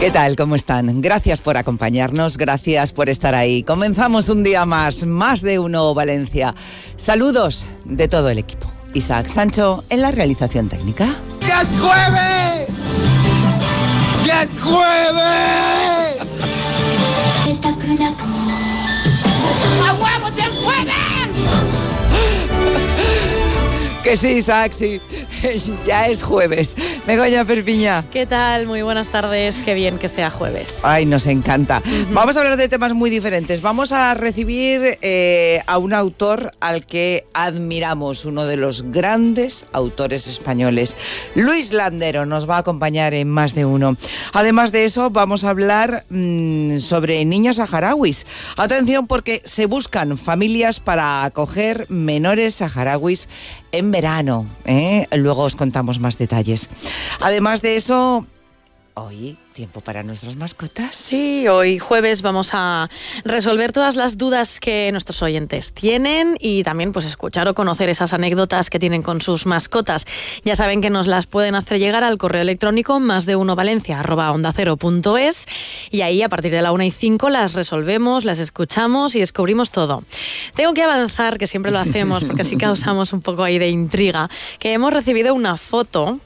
¿Qué tal? ¿Cómo están? Gracias por acompañarnos, gracias por estar ahí. Comenzamos un día más, más de uno Valencia. Saludos de todo el equipo. Isaac Sancho en la realización técnica. ¡Ya es jueves! ¡Ya es jueves! ¡A huevos ya es jueves! Que sí, Isaac, sí. Ya es jueves. Begoña Perpiña. ¿Qué tal? Muy buenas tardes. Qué bien que sea jueves. Ay, nos encanta. Vamos a hablar de temas muy diferentes. Vamos a recibir eh, a un autor al que admiramos, uno de los grandes autores españoles. Luis Landero nos va a acompañar en más de uno. Además de eso, vamos a hablar mm, sobre niños saharauis. Atención porque se buscan familias para acoger menores saharauis en verano. ¿eh? Luego os contamos más detalles. Además de eso, hoy tiempo para nuestras mascotas. Sí, hoy jueves vamos a resolver todas las dudas que nuestros oyentes tienen y también pues escuchar o conocer esas anécdotas que tienen con sus mascotas. Ya saben que nos las pueden hacer llegar al correo electrónico más de uno valencia arroba onda cero punto es, y ahí a partir de la una y cinco las resolvemos, las escuchamos y descubrimos todo. Tengo que avanzar, que siempre lo hacemos porque así causamos un poco ahí de intriga, que hemos recibido una foto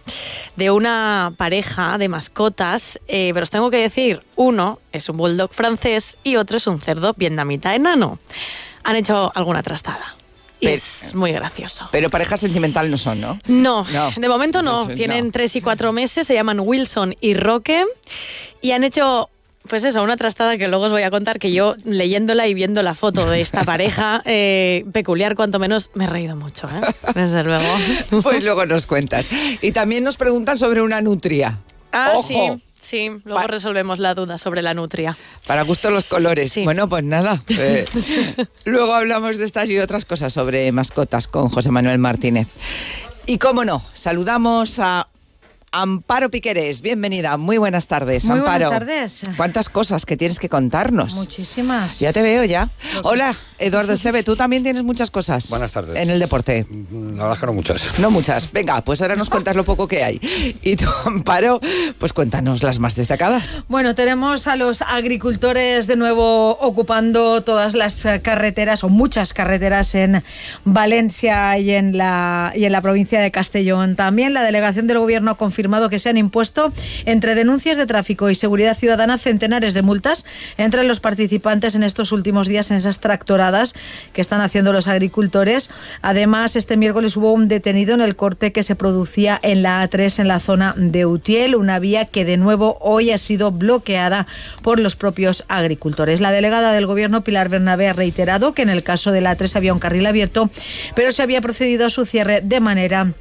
de una pareja de mascotas. Eh, pero os tengo que decir, uno es un bulldog francés y otro es un cerdo vietnamita enano. Han hecho alguna trastada. Y es muy gracioso. Pero pareja sentimental no son, ¿no? No, No. de momento no. Tienen no. tres y cuatro meses, se llaman Wilson y Roque y han hecho... Pues eso, una trastada que luego os voy a contar que yo leyéndola y viendo la foto de esta pareja eh, peculiar, cuanto menos, me he reído mucho, ¿eh? desde luego. Pues luego nos cuentas. Y también nos preguntan sobre una nutria. Ah, Ojo. sí, sí. Luego Pa- resolvemos la duda sobre la nutria. Para gusto los colores. Sí. Bueno, pues nada. eh, luego hablamos de estas y otras cosas sobre mascotas con José Manuel Martínez. Y cómo no, saludamos a Amparo Piqueres. Bienvenida, muy buenas tardes, Muy Amparo. buenas tardes. ¿Cuántas cosas que tienes que contarnos? Muchísimas. Ya te veo ya. Hola, Eduardo Esteve, tú también tienes muchas cosas. Buenas tardes. En el deporte. Mm, La verdad es que no muchas. No muchas. Venga, pues ahora nos cuentas lo poco que hay. Y tú, Amparo, pues cuéntanos las más destacadas. Bueno, tenemos a los agricultores de nuevo ocupando todas las eh, carreteras o muchas carreteras en Valencia y en la y en la provincia de Castellón. También la delegación del gobierno ha confirmado que se han impuesto entre denuncias de tráfico y seguridad ciudadana centenares de multas entre los participantes en estos últimos días en esas tractoradas que están haciendo los agricultores. Además, este miércoles hubo un detenido en el corte que se producía en la A3 en la zona de Utiel, una vía que de nuevo hoy ha sido bloqueada por los propios agricultores. La delegada del gobierno, Pilar Bernabé, ha reiterado que en el caso de la A3 había un carril abierto, pero se había procedido a su cierre de manera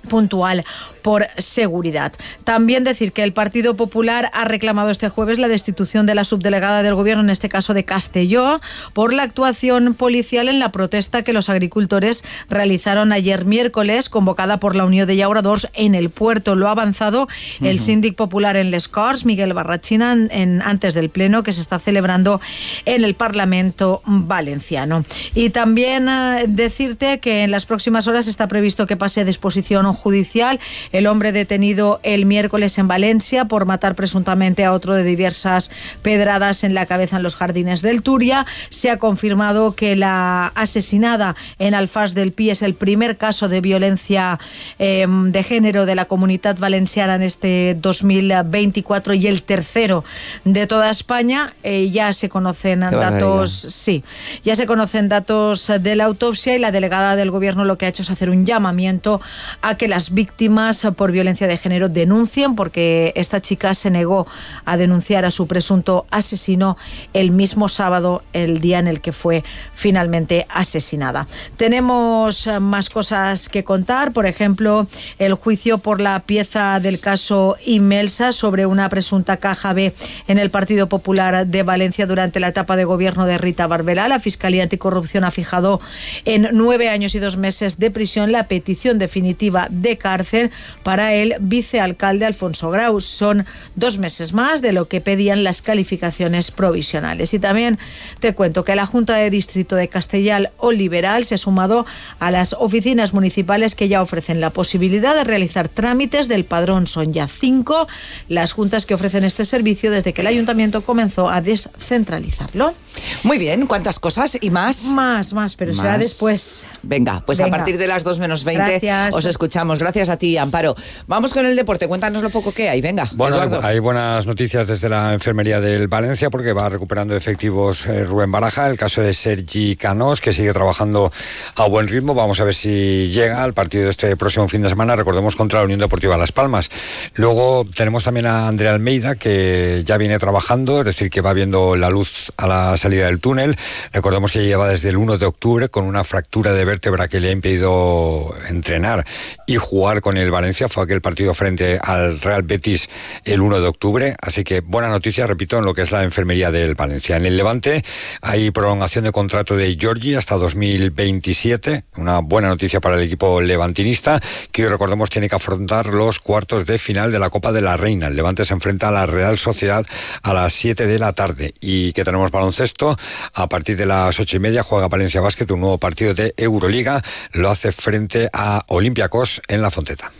puntual por seguridad. También decir que el Partido Popular ha reclamado este jueves la destitución de la subdelegada del Gobierno, en este caso de Castelló, por la actuación policial en la protesta que los agricultores realizaron ayer miércoles, convocada por la Unión de Llauradors en el puerto. Lo ha avanzado el síndic popular en Les Corts, Miguel Barrachina, en- antes del pleno que se está celebrando en el Parlamento valenciano. Y también eh, decirte que en las próximas horas está previsto que pase a disposición judicial el hombre detenido el miércoles en Valencia por matar presuntamente a otro de diversas pedradas en la cabeza en los jardines del Turia. Se ha confirmado que la asesinada en Alfaz del Pi es el primer caso de violencia eh, de género de la comunidad valenciana en este 2024 y el tercero de toda España. Eh, ya se conocen Qué datos, sí, ya se conocen datos de la autopsia y la delegada del gobierno lo que ha hecho es hacer un llamamiento a que las víctimas víctimas por violencia de género denuncien porque esta chica se negó a denunciar a su presunto asesino el mismo sábado, el día en el que fue finalmente asesinada. Tenemos eh, más cosas que contar, por ejemplo, el juicio por la pieza del caso Inmelsa sobre una presunta caja B en el Partido Popular de Valencia durante la etapa de gobierno de Rita Barbela. La Fiscalía Anticorrupción ha fijado en nueve años y dos meses de prisión la petición definitiva de cárcel para el vicealcalde Alfonso Grau. Son dos meses más de lo que pedían las calificaciones provisionales. Y también te cuento que la Junta de Distrito de Castellal o Liberal se ha sumado a las oficinas municipales que ya ofrecen la posibilidad de realizar trámites del padrón. Son ya cinco las juntas que ofrecen este servicio desde que el ayuntamiento comenzó a descentralizarlo. Muy bien, ¿cuántas cosas y más? Más, más, pero será Más. después. Venga, pues a partir de las 2 menos 20 Gracias. os escuchamos. Gracias a ti, Amparo. Vamos con el deporte. Cuéntanos lo poco que hay. Venga, Bueno, Eduardo. hay buenas noticias desde la enfermería del Valencia porque va recuperando efectivos eh, Rubén Baraja. El caso de Sergi Canós, que sigue trabajando a buen ritmo. Vamos a ver si llega al partido de este próximo fin de semana. Recordemos contra la Unión Deportiva Las Palmas. Luego tenemos también a Andrea Almeida, que ya viene trabajando, es decir, que va viendo la luz a la salida del túnel. Recordemos que lleva desde el 1 de octubre con una fractura de vértebra que le ha impedido entrenar y jugar con el Valencia. Fue aquel partido frente al Real Betis el 1 de octubre. Así que buena noticia, repito, en lo que es la enfermería del Valencia. En el Levante hay prolongación de contrato de Giorgi hasta 2027. Una buena noticia para el equipo levantinista, que hoy recordemos tiene que afrontar los cuartos de final de la Copa de la Reina. El Levante se enfrenta a la Real Sociedad a las 7 de la tarde. Y que tenemos baloncesto. A partir de las ocho y media juega Valencia Basket un nuevo partido de Euroliga. Lo hace frente a Olympiacos en la Fonteta.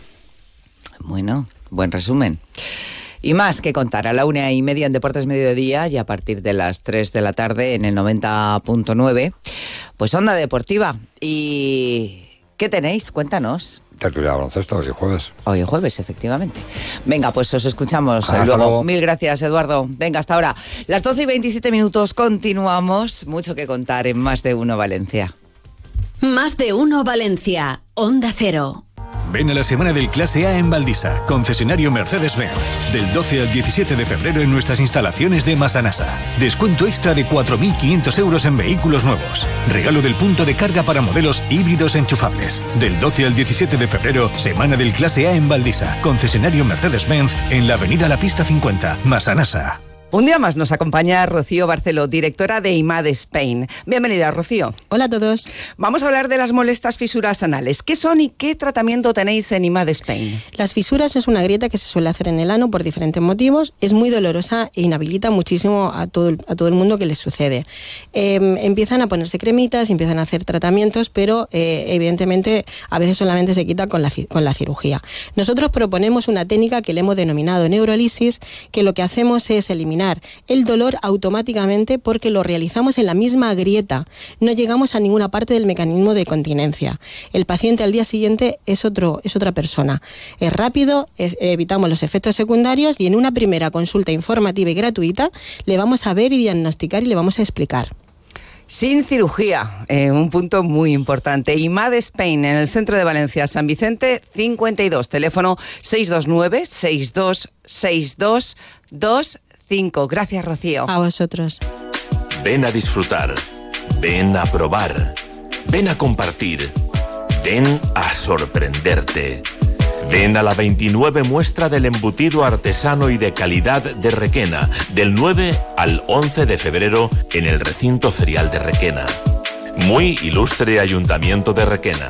Bueno, buen resumen. Y más que contar a la una y media en Deportes Mediodía y a partir de las 3 de la tarde en el 90.9, pues Onda Deportiva. ¿Y qué tenéis? Cuéntanos. Tertulia de baloncesto, hoy jueves. Hoy es jueves, efectivamente. Venga, pues os escuchamos Hasta luego. luego. Mil gracias, Eduardo. Venga, hasta ahora. Las 12 y 27 minutos continuamos. Mucho que contar en Más de Uno Valencia. Más de uno Valencia. Onda Cero. Ven a la semana del Clase A en Valdisa, concesionario Mercedes-Benz. Del 12 al 17 de febrero en nuestras instalaciones de Masanasa. Descuento extra de 4.500 euros en vehículos nuevos. Regalo del punto de carga para modelos híbridos enchufables. Del 12 al 17 de febrero, semana del Clase A en Valdisa, concesionario Mercedes-Benz en la avenida La Pista 50, Masanasa. Un día más nos acompaña Rocío Barceló, directora de IMAD Spain. Bienvenida, Rocío. Hola a todos. Vamos a hablar de las molestas fisuras anales. ¿Qué son y qué tratamiento tenéis en IMAD Spain? Las fisuras es una grieta que se suele hacer en el ano por diferentes motivos. Es muy dolorosa e inhabilita muchísimo a todo, el- a todo el mundo que les sucede. Eh, empiezan a ponerse cremitas, empiezan a hacer tratamientos, pero eh, evidentemente a veces solamente se quita con la, con la cirugía. Nosotros proponemos una técnica que le hemos denominado neurolisis, que lo que hacemos es eliminar el dolor automáticamente porque lo realizamos en la misma grieta. No llegamos a ninguna parte del mecanismo de continencia. El paciente al día siguiente es, otro, es otra persona. Es rápido, evitamos los efectos secundarios y en una primera consulta informativa y gratuita le vamos a ver y diagnosticar y le vamos a explicar. Sin cirugía, eh, un punto muy importante. IMAD Spain, en el centro de Valencia, San Vicente 52, teléfono 629-626225. Gracias, Rocío. A vosotros. Ven a disfrutar. Ven a probar. Ven a compartir. Ven a sorprenderte. Ven a la 29 muestra del embutido artesano y de calidad de Requena, del 9 al 11 de febrero en el recinto ferial de Requena. Muy ilustre Ayuntamiento de Requena.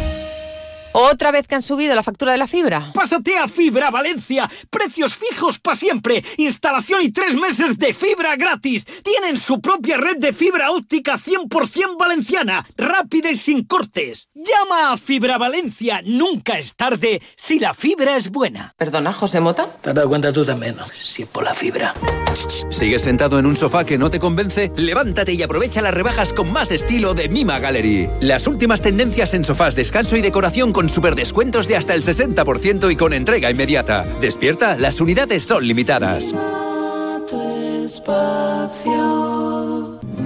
¿Otra vez que han subido la factura de la fibra? Pásate a Fibra Valencia. Precios fijos para siempre. Instalación y tres meses de fibra gratis. Tienen su propia red de fibra óptica 100% valenciana. Rápida y sin cortes. Llama a Fibra Valencia. Nunca es tarde si la fibra es buena. Perdona, José Mota. Te has dado cuenta tú también, ¿no? Si por la fibra. ¿Sigues sentado en un sofá que no te convence? Levántate y aprovecha las rebajas con más estilo de Mima Gallery. Las últimas tendencias en sofás, descanso y decoración con super descuentos de hasta el 60% y con entrega inmediata. Despierta, las unidades son limitadas.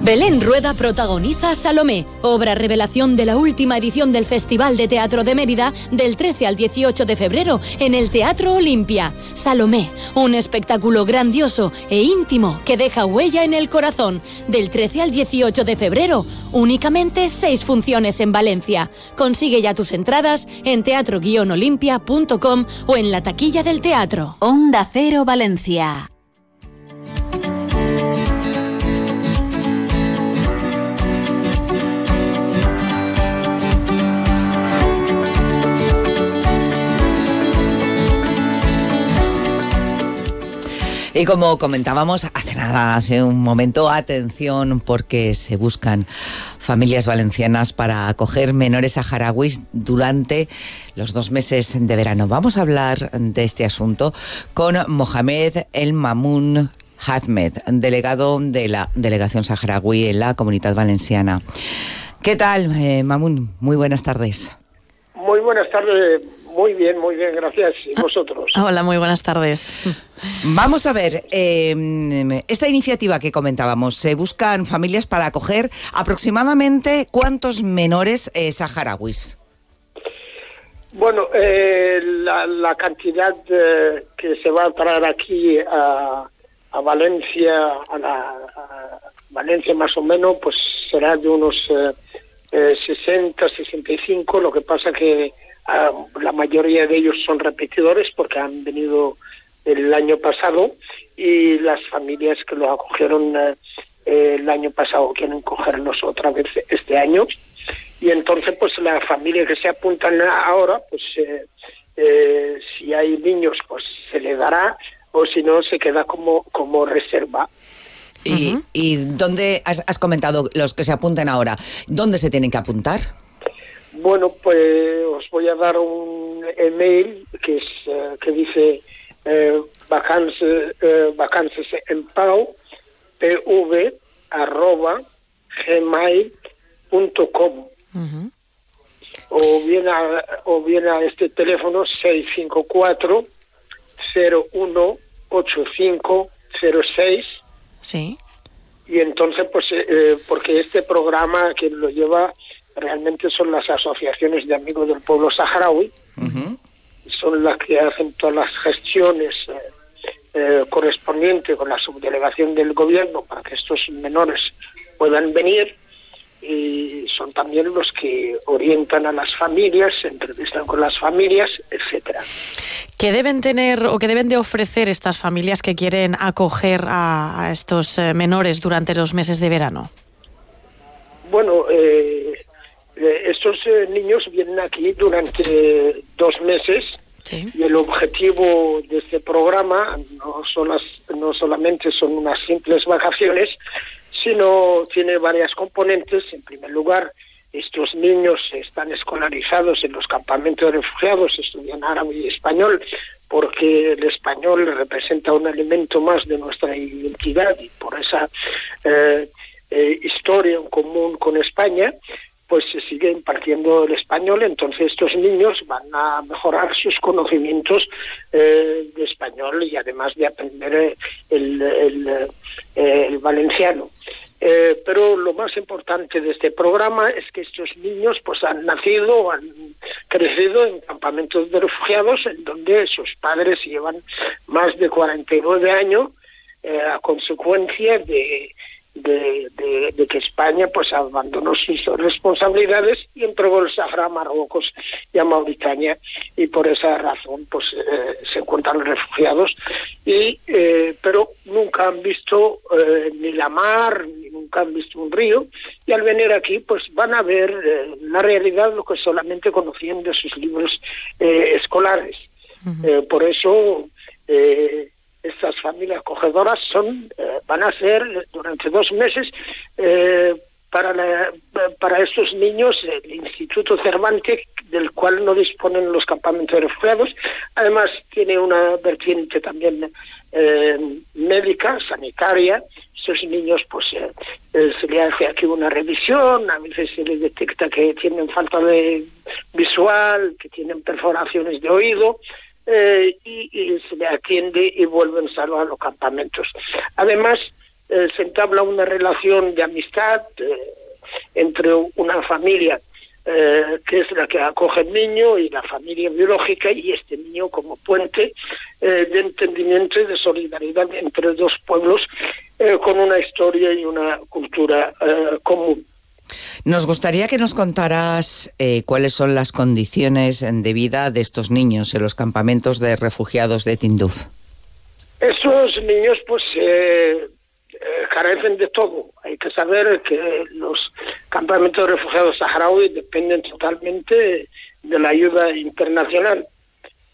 Belén Rueda protagoniza Salomé, obra revelación de la última edición del Festival de Teatro de Mérida del 13 al 18 de febrero en el Teatro Olimpia. Salomé, un espectáculo grandioso e íntimo que deja huella en el corazón. Del 13 al 18 de febrero, únicamente seis funciones en Valencia. Consigue ya tus entradas en teatro-olimpia.com o en la taquilla del teatro. Onda Cero Valencia. Y como comentábamos hace nada, hace un momento, atención porque se buscan familias valencianas para acoger menores saharauis durante los dos meses de verano. Vamos a hablar de este asunto con Mohamed El Mamoun Hazmed, delegado de la delegación saharaui en la comunidad valenciana. ¿Qué tal, eh, Mamun? Muy buenas tardes. Muy buenas tardes, muy bien, muy bien, gracias. ¿Y vosotros? Hola, muy buenas tardes. Vamos a ver, eh, esta iniciativa que comentábamos, se buscan familias para acoger aproximadamente cuántos menores eh, saharauis. Bueno, eh, la, la cantidad eh, que se va a traer aquí a, a Valencia, a, la, a Valencia más o menos, pues será de unos eh, eh, 60, 65. Lo que pasa que ah, la mayoría de ellos son repetidores porque han venido el año pasado y las familias que los acogieron eh, el año pasado quieren cogerlos otra vez este año y entonces pues la familia que se apuntan ahora pues eh, eh, si hay niños pues se le dará o si no se queda como como reserva ¿Y, y dónde has, has comentado los que se apunten ahora? ¿Dónde se tienen que apuntar? Bueno, pues os voy a dar un email que es eh, que dice eh, vacances, eh, vacances en Pau, pv arroba gmail.com o bien a, o bien a este teléfono 654 01 8506 Sí. y entonces pues eh, eh, porque este programa quien lo lleva realmente son las asociaciones de amigos del pueblo saharaui son las que hacen todas las gestiones eh, eh, correspondientes con la subdelegación del gobierno para que estos menores puedan venir y son también los que orientan a las familias, se entrevistan con las familias, etcétera. ¿Qué deben tener o qué deben de ofrecer estas familias que quieren acoger a, a estos eh, menores durante los meses de verano? Bueno, eh, eh, estos eh, niños vienen aquí durante dos meses y el objetivo de este programa no, son las- no solamente son unas simples vacaciones, sino tiene varias componentes. En primer lugar, estos niños están escolarizados en los campamentos de refugiados, estudian árabe y español, porque el español representa un elemento más de nuestra identidad y por esa eh, eh, historia en común con España, pues se sigue impartiendo el español, entonces estos niños van a mejorar sus conocimientos eh, de español y además de aprender eh, el, el, eh, valenciano. Pero lo más importante de este programa es que estos niños pues han nacido, han crecido en campamentos de refugiados en donde sus padres llevan más de 49 años a consecuencia de, de, de- de que España pues abandonó sus responsabilidades y entregó el Sahara a Marruecos y a Mauritania y por esa razón pues eh, se encuentran refugiados. Y eh, pero nunca han visto eh, ni la mar ni, nunca han visto un río, y al venir aquí pues van a ver eh, la realidad lo que solamente conocían de sus libros eh, escolares. Eh, por eso eh, estas familias acogedoras son, eh, van a ser durante dos meses eh, para, para estos niños el Instituto Cervantes, del cual no disponen los campamentos refugiados. Además, tiene una vertiente también eh, médica, sanitaria. Esos niños, pues, eh, eh, se le hace aquí una revisión, a veces se les detecta que tienen falta de visual, que tienen perforaciones de oído, eh, y, se le atiende y vuelven salvo a los campamentos. Además, eh, se entabla una relación de amistad eh, entre una familia que es la que acoge el niño y la familia biológica y este niño como puente de entendimiento y de solidaridad entre dos pueblos con una historia y una cultura común. Nos gustaría que nos contaras eh, cuáles son las condiciones de vida de estos niños en los campamentos de refugiados de Tinduf. Esos niños pues eh, eh, carecen de todo. Hay que saber que los campamentos de refugiados saharauis dependen totalmente de la ayuda internacional.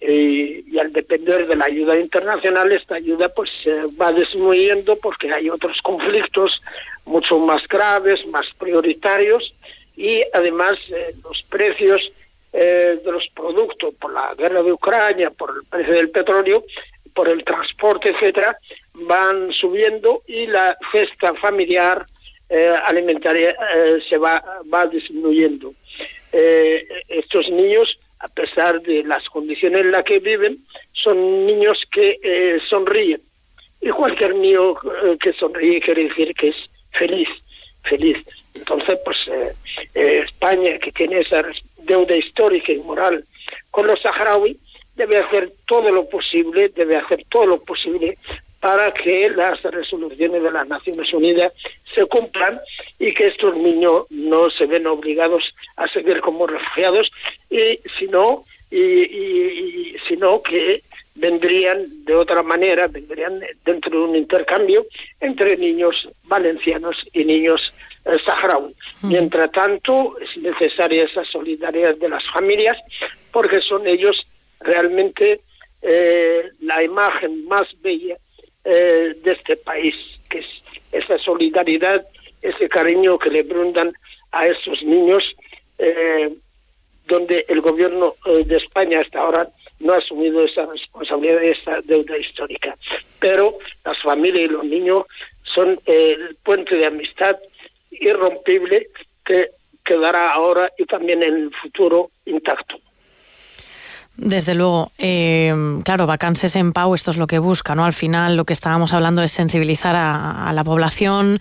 Y, al depender de la ayuda internacional, esta ayuda pues se va disminuyendo porque hay otros conflictos mucho más graves, más prioritarios y además eh, los precios eh, de los productos por la guerra de Ucrania, por el precio del petróleo, por el transporte, etcétera, van subiendo y la cesta familiar eh, alimentaria eh, se va, va disminuyendo. Eh, estos niños, a pesar de las condiciones en las que viven, son niños que eh, sonríen. Y cualquier niño eh, que sonríe quiere decir que es feliz, feliz. Entonces, pues eh, eh, España, que tiene esa deuda histórica y moral con los saharauis, debe hacer todo lo posible, debe hacer todo lo posible para que las resoluciones de las Naciones Unidas se cumplan y que estos niños no se ven obligados a seguir como refugiados, y sino, y, sino que vendrían de otra manera, vendrían dentro de un intercambio entre niños valencianos y niños eh, saharauis. Mientras tanto, es necesaria esa solidaridad de las familias porque son ellos realmente eh, la imagen más bella eh, de este país, que es esa solidaridad, ese cariño que le brindan a esos niños, eh, donde el gobierno eh, de España hasta ahora no ha asumido esa responsabilidad, esa deuda histórica. Pero las familias y los niños son el puente de amistad irrompible que quedará ahora y también en el futuro intacto. Desde luego, eh, claro, vacances en Pau, esto es lo que busca, ¿no? Al final lo que estábamos hablando es sensibilizar a, la población,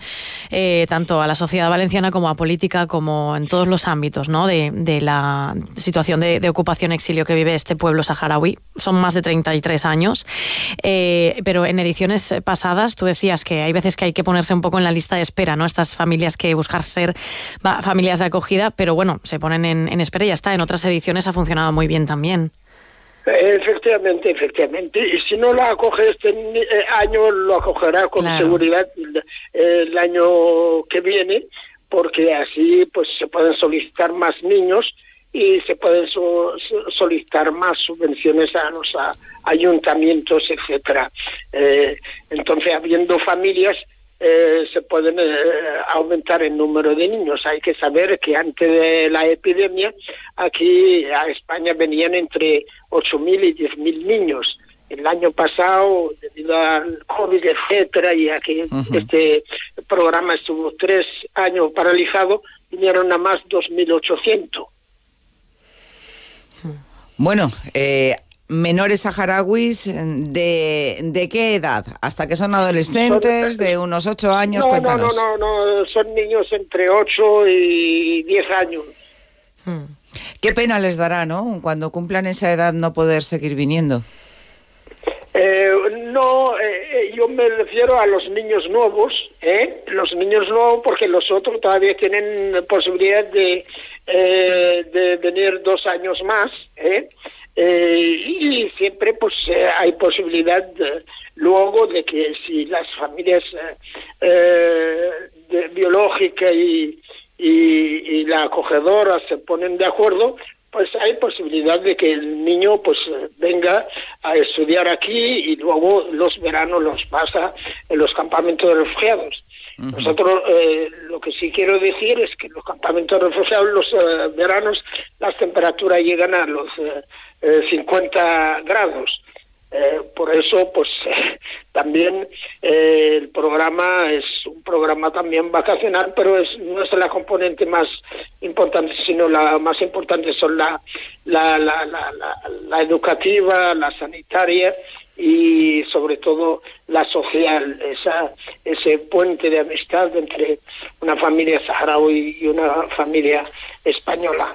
eh, tanto a la sociedad valenciana como a política, como en todos los ámbitos, ¿no? De, de la situación de, ocupación-exilio que vive este pueblo saharaui. Son más de 33 años, eh, pero en ediciones pasadas tú decías que hay veces que hay que ponerse un poco en la lista de espera, ¿no? Estas familias que buscar ser familias de acogida, pero bueno, se ponen en, en espera y ya está. En otras ediciones ha funcionado muy bien también. Efectivamente, efectivamente. Y si no lo acoge este eh, año, lo acogerá con Claro. seguridad el, año que viene, porque así pues se pueden solicitar más niños y se pueden so- so- solicitar más subvenciones a los a- ayuntamientos, etcétera. Eh, entonces, habiendo familias, eh, se pueden eh, aumentar el número de niños. Hay que saber que antes de la epidemia, aquí a España venían entre 8.000 y 10.000 niños. El año pasado, debido al COVID, etcétera, y a que este programa estuvo tres años paralizado, vinieron a más 2.800. Bueno, eh, menores saharauis, ¿de, ¿de qué edad? ¿Hasta que son adolescentes? ¿De unos ocho años? No, no, no, no, no, son niños entre 8 y 10 años. Qué pena les dará, ¿no? Cuando cumplan esa edad no poder seguir viniendo. Eh, no, eh, eh, yo me refiero a los niños nuevos, ¿eh? Los niños nuevos porque los otros todavía tienen posibilidad de, eh, de venir dos años más, y siempre pues hay posibilidad luego de que si las familias eh, eh, de- biológica y, y, y la acogedora se ponen de acuerdo, pues hay posibilidad de que el niño pues eh, venga a estudiar aquí y luego los veranos los pasa en los campamentos de refugiados. Nosotros eh, lo que sí quiero decir es que los campamentos de refugiados los eh, veranos las temperaturas llegan a los eh, eh, 50 grados. Eh, por eso, pues también eh, el programa es un programa también vacacional, pero es, no es la componente más importante, sino la más importante son la, la, la, la, la- educativa, la sanitaria y sobre todo la social, esa, ese puente de amistad entre una familia saharaui y una familia española.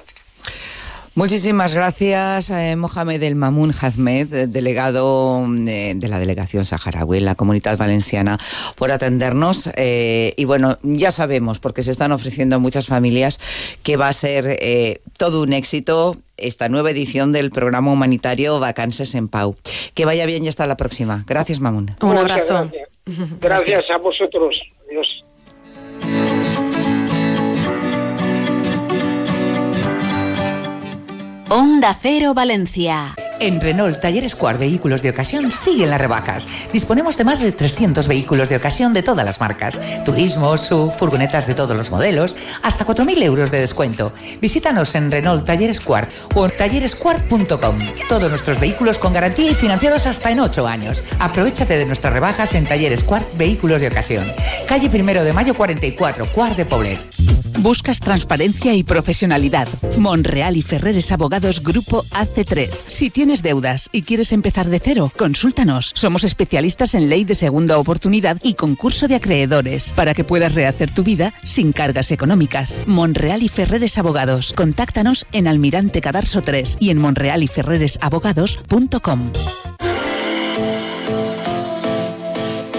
Muchísimas gracias, eh, Mohamed El Mamun Hazmed, eh, delegado eh, de la delegación saharaui en la Comunidad Valenciana, por atendernos. eh, y bueno, ya sabemos, porque se están ofreciendo a muchas familias, que va a ser eh, todo un éxito esta nueva edición del programa humanitario Vacances en Pau. Que vaya bien y hasta la próxima. Gracias, Mamun. Un abrazo. Gracias, Gracias a vosotros. Adiós. Onda Cero Valencia. En Renault Talleres Square Vehículos de Ocasión siguen las rebajas. Disponemos de más de 300 vehículos de ocasión de todas las marcas. Turismo, SUV, furgonetas de todos los modelos, hasta 4.000 euros de descuento. Visítanos en Renault Talleres Square o en talleresquart.com. Todos nuestros vehículos con garantía y financiados hasta en 8 años. Aprovechate de nuestras rebajas en Talleres Square Vehículos de Ocasión. Calle Primero de Mayo 44, Cuart de Poblet. Buscas transparencia y profesionalidad. Monreal y Ferreres Abogados Grupo AC3. Si tienes deudas y quieres empezar de cero, consúltanos. Somos especialistas en ley de segunda oportunidad y concurso de acreedores para que puedas rehacer tu vida sin cargas económicas. Monreal y Ferreres Abogados. Contáctanos en Almirante Cadarso 3 y en monrealyferreresabogados.com.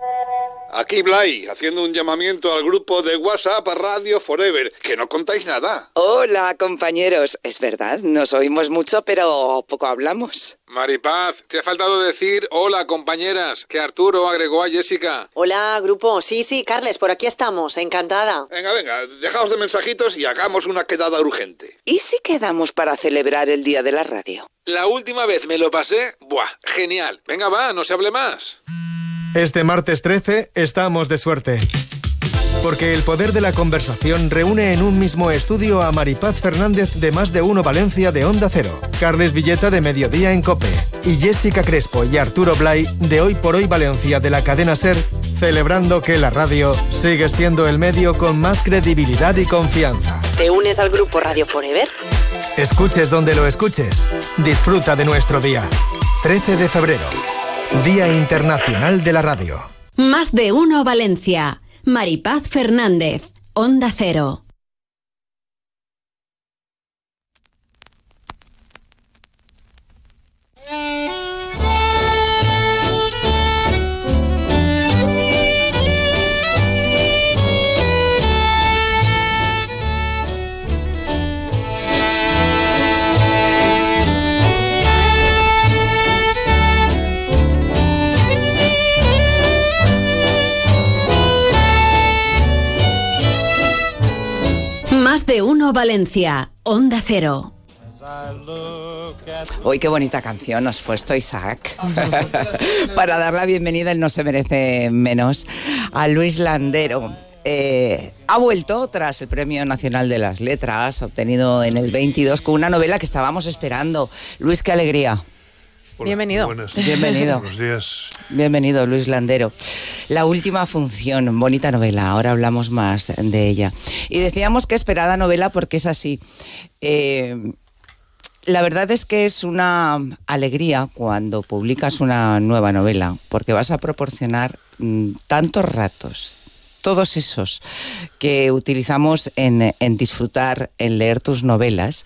Aquí Blay, haciendo un llamamiento al grupo de WhatsApp Radio Forever, que no contáis nada. Hola, compañeros. Es verdad, nos oímos mucho, pero poco hablamos. Maripaz, te ha faltado decir hola compañeras, que Arturo agregó a Jessica. Hola, grupo. Sí, sí, Carles, por aquí estamos. Encantada. Venga, venga, dejaos de mensajitos y hagamos una quedada urgente. ¿Y si quedamos para celebrar el Día de la Radio? La última vez me lo pasé, buah, genial. Venga, va, no se hable más. Este martes 13 estamos de suerte. Porque el poder de la conversación reúne en un mismo estudio a Maripaz Fernández de Más de Uno Valencia de Onda Cero, Carles Villeta de Mediodía en Cope y Jessica Crespo y Arturo Blay de Hoy por Hoy Valencia de la cadena Ser, celebrando que la radio sigue siendo el medio con más credibilidad y confianza. ¿Te unes al grupo Radio Forever? Escuches donde lo escuches. Disfruta de nuestro día. 13 de febrero. Día Internacional de la Radio. Más de uno Valencia. Maripaz Fernández. Onda Cero. Valencia, Onda Cero. Uy, qué bonita canción nos puesto Isaac. Para dar la bienvenida, él no se merece menos, a Luis Landero. Eh, ha vuelto tras el Premio Nacional de las Letras, obtenido en el 22, con una novela que estábamos esperando. Luis, qué alegría. Bienvenido. Bienvenido. Buenos días. Bienvenido, Luis Landero. La última función, bonita novela, ahora hablamos más de ella. Y decíamos que esperada novela porque es así. Eh, la verdad es que es una alegría cuando publicas una nueva novela, porque vas a proporcionar mm, tantos ratos, todos esos que utilizamos en, en disfrutar, en leer tus novelas,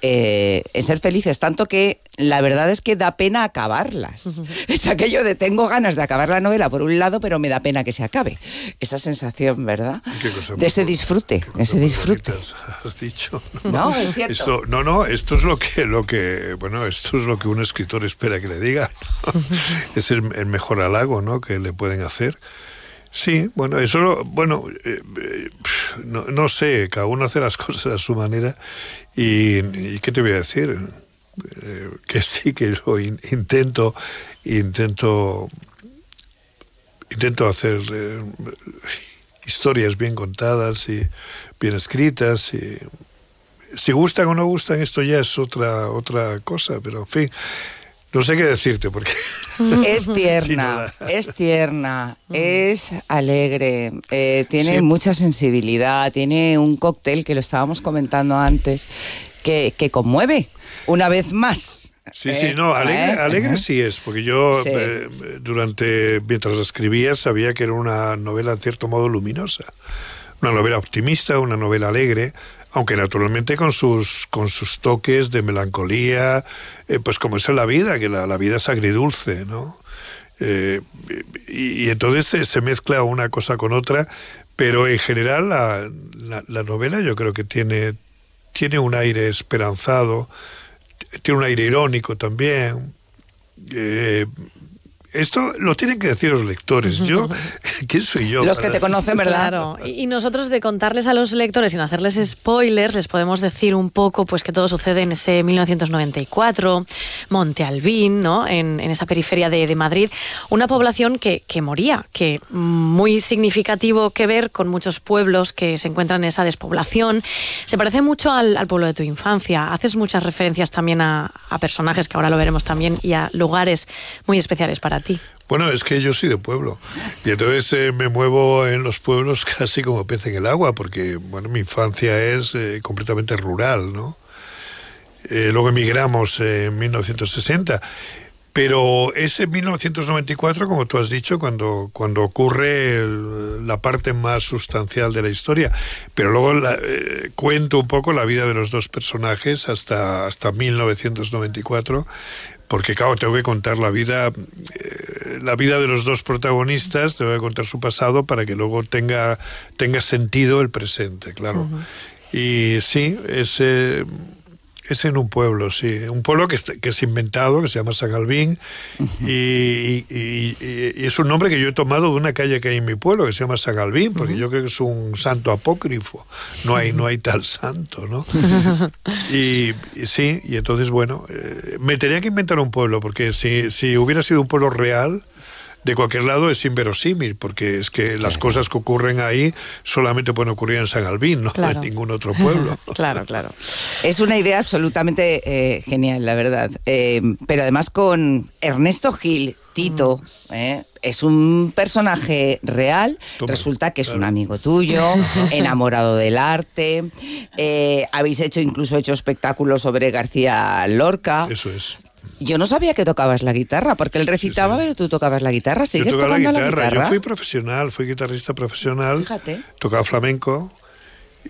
eh, en ser felices, tanto que la verdad es que da pena acabarlas. Es aquello de tengo ganas de acabar la novela por un lado, pero me da pena que se acabe. Esa sensación, ¿verdad? ¿Qué cosa De ese disfrute, ese disfrute. Has dicho. No, es cierto. Esto- no, no, esto es lo que, lo que, bueno, esto es lo que un escritor espera que le diga. es el, el mejor halago, ¿no? Que le pueden hacer. Sí, bueno, eso, lo- bueno, eh, eh, no, no sé, cada uno hace las cosas a su manera y, y ¿qué te voy a decir? Eh, que sí, que lo in- intento, intento, intento hacer eh, historias bien contadas y bien escritas y si gustan o no gustan esto ya es otra otra cosa, pero en fin, no sé qué decirte porque Es tierna, es tierna, es alegre, eh, tiene Sí. mucha sensibilidad, tiene un cóctel que lo estábamos comentando antes, que, que conmueve una vez más. Sí, Eh, sí, no, alegre, ¿eh? alegre sí es, porque yo Sí. eh, durante, mientras escribía, sabía que era una novela en cierto modo luminosa. Una novela optimista, una novela alegre, aunque naturalmente con sus, con sus toques de melancolía, eh, pues como es en la vida, que la, la vida es agridulce, ¿no? Eh, y, y entonces se, se mezcla una cosa con otra, pero en general la, la- la novela yo creo que tiene, tiene un aire esperanzado, tiene un aire irónico también. Eh, esto lo tienen que decir los lectores. Yo, ¿quién soy yo? Los que te conocen, ¿verdad? Claro, y nosotros de contarles a los lectores sin hacerles spoilers, les podemos decir un poco pues que todo sucede en ese 1994, Monte Albín, ¿no? en, en esa periferia de, de Madrid, una población que, que moría, que muy significativo que ver con muchos pueblos que se encuentran en esa despoblación. Se parece mucho al, al pueblo de tu infancia, haces muchas referencias también a, a personajes que ahora lo veremos también y a lugares muy especiales para ti. Bueno, es que yo soy de pueblo. Y entonces eh, me muevo en los pueblos casi como pez en el agua, porque bueno, mi infancia es eh, completamente rural, ¿no? Eh, luego emigramos en 1960. Pero ese 1994, como tú has dicho, cuando, cuando ocurre el- la parte más sustancial de la historia. Pero luego la- eh, cuento un poco la vida de los dos personajes hasta, hasta 1994, porque claro, tengo que contar la vida, eh, la vida de los dos protagonistas, tengo que contar su pasado para que luego tenga, tenga sentido el presente, claro. Y sí, es, eh, es en un pueblo, sí. Un pueblo que, es inventado, que se llama Sagalvín, y, y- y- y es un nombre que yo he tomado de una calle que hay en mi pueblo, que se llama Sagalvín, porque yo creo que es un santo apócrifo. No hay, no hay tal santo, ¿no? Y, y sí, y entonces, bueno, eh, me tenía que inventar un pueblo, porque si, si hubiera sido un pueblo real, de cualquier lado es inverosímil, porque es que las cosas que ocurren ahí solamente pueden ocurrir en San Albín, no Claro. en ningún otro pueblo. claro, claro. Es una idea absolutamente eh, genial, la verdad. Eh, pero además con Ernesto Gil, Tito, eh, es un personaje real. Toma, Resulta que es un amigo tuyo, enamorado del arte. eh, habéis hecho incluso hecho espectáculos sobre García Lorca. Eso es. Yo no sabía que tocabas la guitarra, porque él recitaba, pero tú tocabas la guitarra. Yo ¿Sigues tocaba tocando la guitarra? Yo fui profesional, fui guitarrista profesional. Fíjate. Tocaba flamenco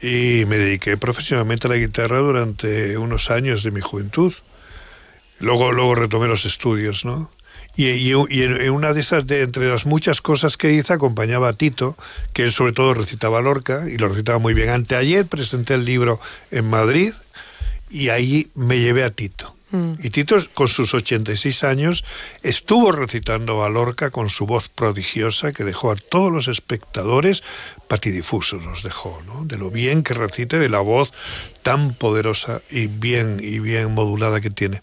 y me dediqué profesionalmente a la guitarra durante unos años de mi juventud. Luego, luego retomé los estudios, ¿no? Y, y- y en, en una de esas, de, entre las muchas cosas que hice, acompañaba a Tito, que él sobre todo recitaba Lorca y lo recitaba muy bien. Anteayer presenté el libro en Madrid y ahí me llevé a Tito. Mm. Y Tito, con sus 86 años, estuvo recitando a Lorca con su voz prodigiosa que dejó a todos los espectadores patidifusos, los dejó, ¿no? De lo bien que recite, de la voz tan poderosa y bien, y bien modulada que tiene.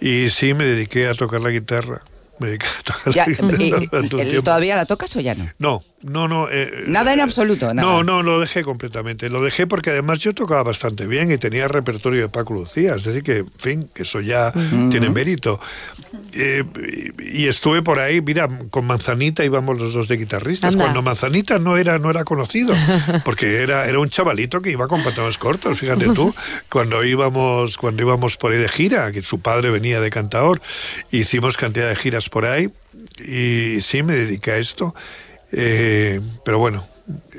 Y sí, me dediqué a tocar la guitarra. Me dediqué a tocar Ya, la guitarra y- durante un ¿el- tiempo. ¿Todavía la tocas o ya no? No, no, no. eh, Nada en absoluto, nada. no, no, lo dejé completamente. Lo dejé porque además yo tocaba bastante bien y tenía repertorio de Paco Lucía. Es decir, que, en fin, que eso ya tiene mérito. Eh, y estuve por ahí, mira, con Manzanita íbamos los dos de guitarristas. Anda. Cuando Manzanita no era, no era conocido, porque era, era un chavalito que iba con pantalones cortos, fíjate tú. Cuando íbamos, cuando íbamos por ahí de gira, que su padre venía de cantador, hicimos cantidad de giras por ahí y sí me dediqué a esto. Eh, pero bueno,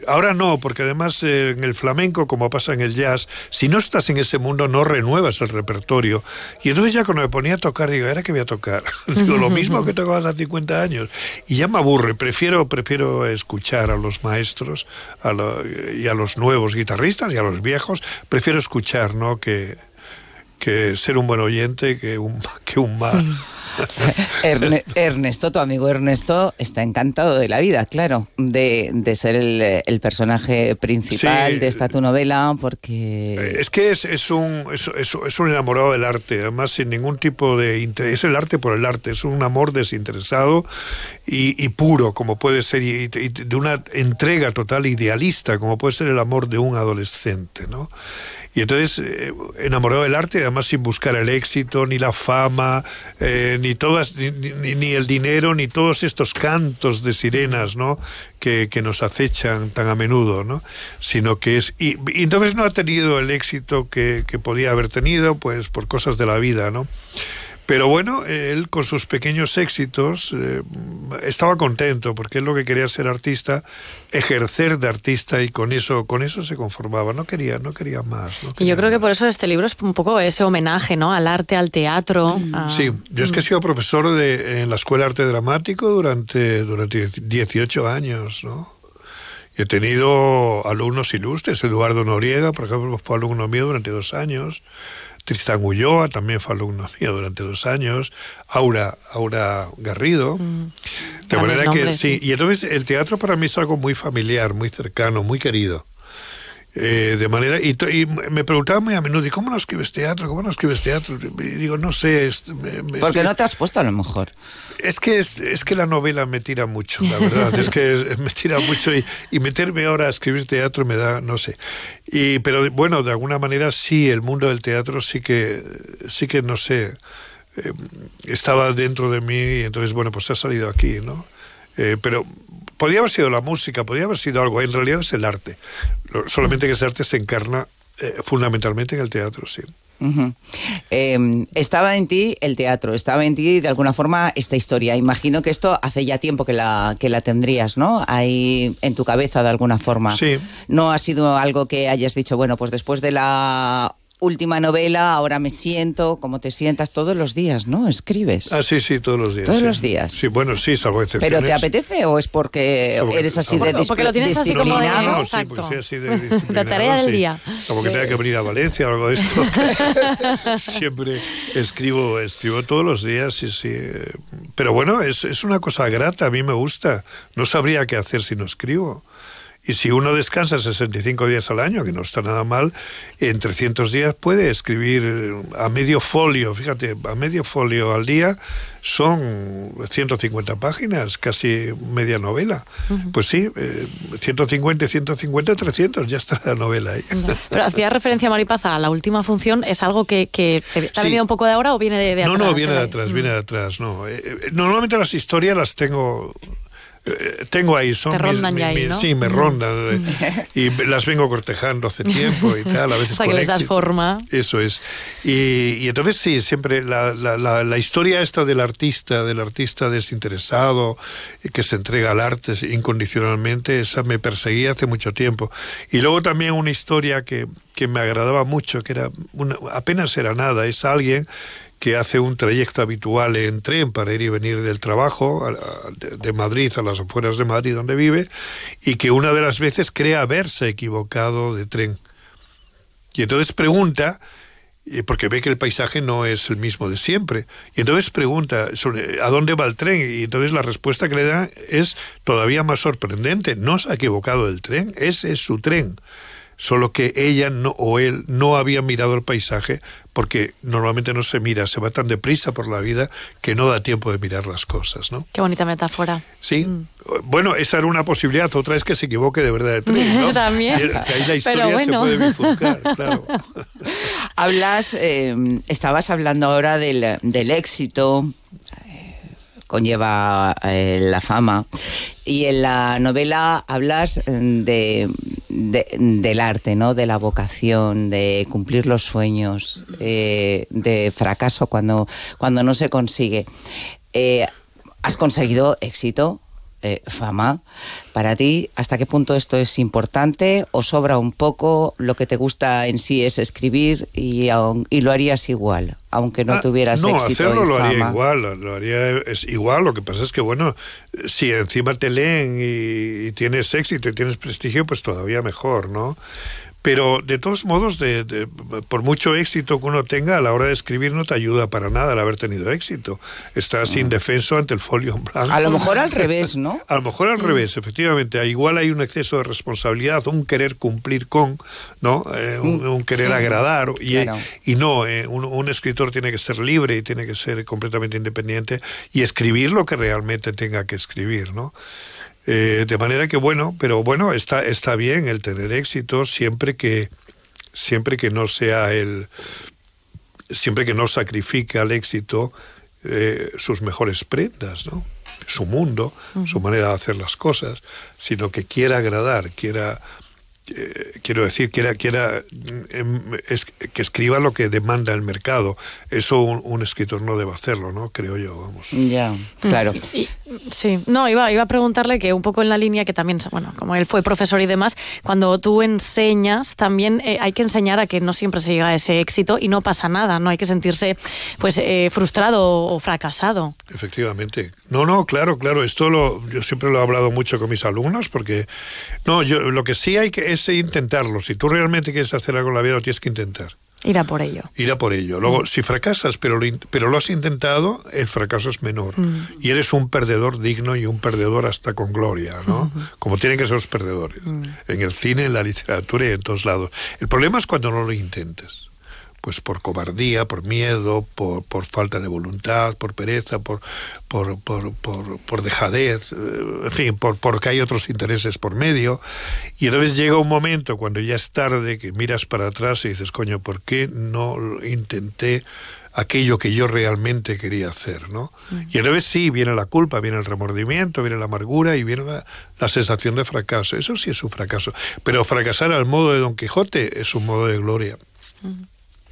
ahora no, porque además eh, en el flamenco, como pasa en el jazz, si no estás en ese mundo no renuevas el repertorio. Y entonces ya cuando me ponía a tocar, digo, ¿ahora qué voy a tocar? digo, lo mismo que tocaba hace 50 años. Y ya me aburre, prefiero, prefiero escuchar a los maestros a lo- y a los nuevos guitarristas y a los viejos, prefiero escuchar, ¿no? Que, que ser un buen oyente que un, que un mal. Erne- Ernesto, tu amigo Ernesto, está encantado de la vida, claro, de, de ser el, el personaje principal Sí. de esta tu novela, porque... Es que es, es un, es, un enamorado del arte, además sin ningún tipo de interés. Es el arte por el arte, es un amor desinteresado y, y puro, como puede ser, y, y de una entrega total idealista, como puede ser el amor de un adolescente, ¿no? Y entonces, eh, enamorado del arte, además sin buscar el éxito, ni la fama, eh, ni todas, ni, ni- ni el dinero, ni todos estos cantos de sirenas, ¿no? Que, que nos acechan tan a menudo, ¿no? Sino que es. Y, y entonces no ha tenido el éxito que, que podía haber tenido, pues por cosas de la vida, ¿no? Pero bueno, él con sus pequeños éxitos eh, estaba contento porque él lo que quería ser artista, ejercer de artista y con eso, con eso se conformaba. No quería, no quería más. ¿no? Y yo creo que por eso este libro es un poco ese homenaje, ¿no? Al arte, al teatro. a- Sí, yo es que he sido profesor de, en la Escuela de Arte Dramático durante, durante 18 años, ¿no? Y he tenido alumnos ilustres. Eduardo Noriega, por ejemplo, fue alumno mío durante dos años. Tristan Ulloa también fue alumno mío durante dos años. Aura, Aura Garrido. de Grandes manera que sí. Y entonces el teatro para mí es algo muy familiar, muy cercano, muy querido. Eh, de manera y, y me preguntaban muy a menudo ¿y cómo no escribes teatro? ¿cómo no escribes teatro? y digo no sé es- me- me- Porque estoy- no te has puesto a lo mejor. es que es, es que la novela me tira mucho, la verdad. es que me tira mucho y, y meterme ahora a escribir teatro me da, no sé. Y, pero bueno, de alguna manera sí, el mundo del teatro sí que, sí que no sé, eh, estaba dentro de mí y entonces, bueno, pues ha salido aquí, ¿no? Eh, pero podía haber sido la música, podía haber sido algo. En realidad es el arte. Solamente que ese arte se encarna eh, fundamentalmente en el teatro, sí. Eh, estaba en ti el teatro, estaba en ti de alguna forma esta historia. Imagino que esto hace ya tiempo que la, que la tendrías, ¿no? Ahí en tu cabeza de alguna forma. Sí. No ha sido algo que hayas dicho, bueno, pues después de la última novela, ahora me siento, como te sientas todos los días, ¿no? Escribes. Ah, sí, sí, todos los días. Todos sí. los días. Sí, bueno, sí, salvo excepciones. ¿Pero te apetece o es porque Salvo eres así salvo- de Bueno, porque lo tienes así como de- disciplinado? No, no, sí, Exacto. pues sí, así de La disciplinado, tarea del sí. día. Como que tenga que venir a Valencia o algo de esto. Siempre escribo, escribo todos los días, sí, sí. Pero bueno, es, es una cosa grata, a mí me gusta. No sabría qué hacer si no escribo. Y si uno descansa 65 días al año, que no está nada mal, en 300 días puede escribir eh, a medio folio, fíjate, a medio folio al día son 150 páginas, casi media novela. Pues sí, eh, 150, 150, 300, ya está la novela ahí. Pero hacía referencia, Maripaz, a la última función. ¿Es algo que, que te, te ha Sí. venido un poco de ahora o viene de, de no, atrás? no, viene de atrás, viene de atrás, no. Eh, eh, normalmente las historias las tengo... eh, tengo ahí, son Te mis- rondan mi- ya ahí, mi- ¿no? Sí, me rondan eh, y las vengo cortejando hace tiempo y tal, a veces Hasta que con les das forma. Eso es. Y, y entonces sí, siempre la, la- la- la historia esta del artista, del artista desinteresado, y que se entrega al arte incondicionalmente, esa me perseguía hace mucho tiempo. Y luego también una historia que, que me agradaba mucho, que era una- apenas era nada, es alguien que hace un trayecto habitual en tren para ir y venir del trabajo de, Madrid a las afueras de Madrid donde vive y que una de las veces cree haberse equivocado de tren. Y entonces pregunta y porque ve que el paisaje no es el mismo de siempre. Y entonces pregunta sobre a dónde va el tren y entonces la respuesta que le da es todavía más sorprendente. No se ha equivocado el tren, ese es su tren solo que ella no, o él no había mirado el paisaje porque normalmente no se mira, se va tan deprisa por la vida que no da tiempo de mirar las cosas, ¿no? Qué bonita metáfora. Sí. Bueno, esa era una posibilidad, otra es que se equivoque de verdad de tren, ¿no? También. Que ahí la historia Pero bueno. se puede bifurcar, claro. Hablas, eh, estabas hablando ahora del, del éxito, conlleva eh, la fama, y en la novela hablas de, de- del arte, ¿no? De la vocación, de cumplir los sueños, eh, de fracaso cuando, cuando no se consigue. Eh, has conseguido éxito, eh, fama. Para ti, ¿hasta qué punto esto es importante o sobra un poco? Lo que te gusta en sí es escribir y, aun- y lo harías igual, aunque no Ah, tuvieras no, éxito hacerlo y lo haría igual, lo, lo haría es igual. Lo que pasa es que, bueno, si encima te leen y, y tienes éxito y tienes prestigio, pues todavía mejor, ¿no? Pero de todos modos, de, de- por mucho éxito que uno tenga, a la hora de escribir no te ayuda para nada el haber tenido éxito. Estás indefenso ante el folio en blanco. Mm. A lo mejor al revés, ¿no? A lo mejor al revés, efectivamente. Igual hay un exceso de responsabilidad, un querer cumplir con, ¿no? Eh, un, un querer Sí. agradar. Y, Claro. y no, eh, un, un escritor tiene que ser libre y tiene que ser completamente independiente y escribir lo que realmente tenga que escribir, ¿no? Eh, de manera que bueno, pero bueno, está, está bien el tener éxito siempre que, siempre que no sea el, siempre que no sacrifique al éxito eh, sus mejores prendas, ¿no? Su mundo, su manera de hacer las cosas, sino que quiera agradar, quiera eh, quiero decir, quiera, quiera em, es- que escriba lo que demanda el mercado. Eso un, un escritor no debe hacerlo, ¿no? Creo yo, vamos. Ya, claro. Y- sí, no, iba, iba a preguntarle que un poco en la línea que también, bueno, como él fue profesor y demás, cuando tú enseñas, también eh, hay que enseñar a que no siempre se llega a ese éxito y no pasa nada, no hay que sentirse pues eh, frustrado o fracasado. Efectivamente. No, no, claro, claro. Esto lo, yo siempre lo he hablado mucho con mis alumnos porque, no, yo lo que sí hay que es intentarlo. Si tú realmente quieres hacer algo en la vida, lo tienes que intentar. Ir a por ello. Ir a por ello. Luego, si fracasas, pero lo, pero lo has intentado, el fracaso es menor. Mm. Y eres un perdedor digno y un perdedor hasta con gloria, ¿no? Como tienen que ser los perdedores. En el cine, en la literatura y en todos lados. El problema es cuando no lo intentes. Pues por cobardía, por miedo, por, por falta de voluntad, por pereza, por, por, por, por, dejadez, eh, en fin, por, porque hay otros intereses por medio. Y entonces llega un momento cuando ya es tarde que miras para atrás y dices, coño, ¿por qué no intenté aquello que yo realmente quería hacer, ¿no? Y entonces sí, viene la culpa, viene el remordimiento, viene la amargura y viene la, la sensación de fracaso. Eso sí es un fracaso. Pero fracasar al modo de Don Quijote es un modo de gloria.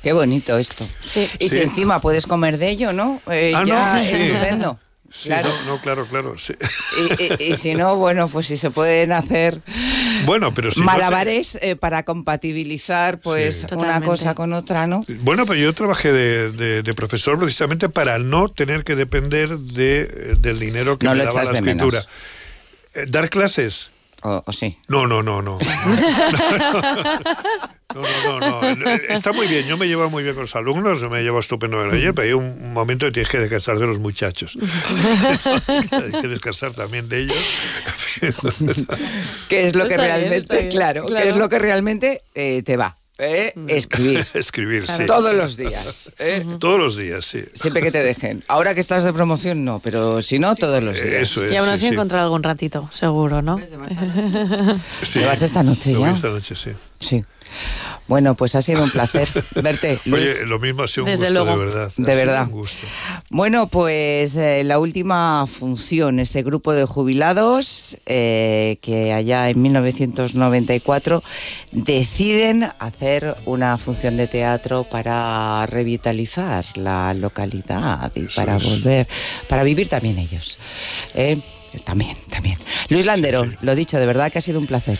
Qué bonito esto. Y si encima puedes comer de ello, ¿no? Eh, Ah, ya no, sí. estupendo. Sí, Claro. no, no, claro, claro. sí. Y, y- y si no, bueno, pues si se pueden hacer Bueno, pero si no se- malabares eh, para compatibilizar pues Sí. una Totalmente. cosa con otra, ¿no? Bueno, pero yo trabajé de, de- de profesor precisamente para no tener que depender de, del dinero que No me daba la menos. escritura. Eh, ¿Dar clases? O, o sí. No, no, no, no. No, no, no, no. Está muy bien. Yo me llevo muy bien con los alumnos, me llevo estupendo con ellos, pero hay un momento que tienes que descansar de los muchachos. Tienes que descansar también de ellos. ¿Qué es lo que realmente, claro, qué es lo que realmente eh, te va? ¿Eh? Escribir. Escribir, sí. Todos los días. ¿eh? Todos los días, sí. Siempre que te dejen. Ahora que estás de promoción, no, pero si no, todos los días. Eso es. y aún sí, así sí. encontrar algún ratito, seguro, ¿no? Sí. ¿Te vas esta noche voy ya? Esta noche, sí. Sí. Bueno, pues ha sido un placer verte, Luis. Oye, lo mismo ha sido un Desde gusto, luego. de verdad. Ha De sido verdad. Un gusto. Bueno, pues eh, la última función, ese grupo de jubilados eh, que allá en 1994 deciden hacer una función de teatro para revitalizar la localidad y para es. volver, para vivir también ellos. Eh, también, también. Luis Landero, lo dicho, de verdad que ha sido un placer.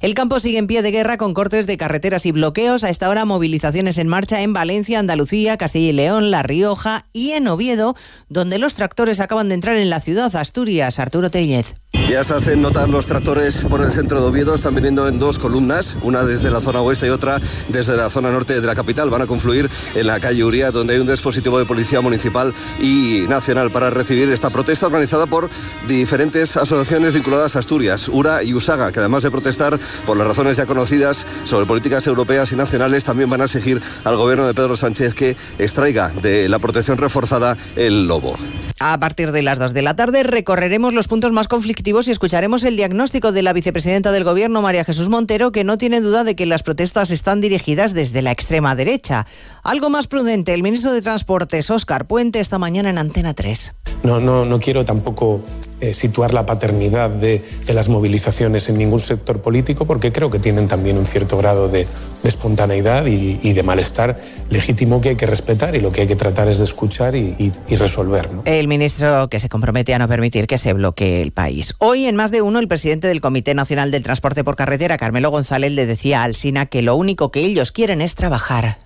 El campo sigue en pie de guerra con cortes de carreteras y bloqueos. A esta hora movilizaciones en marcha en Valencia, Andalucía, Castilla y León, La Rioja y en Oviedo, donde los tractores acaban de entrar en la ciudad, Asturias. Arturo Tellez. Ya se hacen notar los tractores por el centro de Oviedo, están viniendo en dos columnas, una desde la zona oeste y otra desde la zona norte de la capital. Van a confluir en la calle Uría, donde hay un dispositivo de policía municipal y nacional para recibir esta protesta organizada por diferentes asociaciones vinculadas a Asturias, URA y USAGA, que además de protestar por las razones ya conocidas sobre políticas europeas y nacionales, también van a exigir al gobierno de Pedro Sánchez que extraiga de la protección reforzada el lobo. A partir de las 2 de la tarde recorreremos los puntos más conflictivos y escucharemos el diagnóstico de la vicepresidenta del Gobierno, María Jesús Montero, que no tiene duda de que las protestas están dirigidas desde la extrema derecha. Algo más prudente, el ministro de Transportes, Óscar Puente, esta mañana en Antena 3. No, no, no quiero tampoco eh, situar la paternidad de, de, las movilizaciones en ningún sector político, porque creo que tienen también un cierto grado de, de espontaneidad y, y, de malestar legítimo que hay que respetar y lo que hay que tratar es de escuchar y, y, y resolver. ¿no? El ministro que se compromete a no permitir que se bloquee el país. Hoy, en más de uno, el presidente del Comité Nacional del Transporte por Carretera, Carmelo González, le decía al SINA que lo único que ellos quieren es trabajar.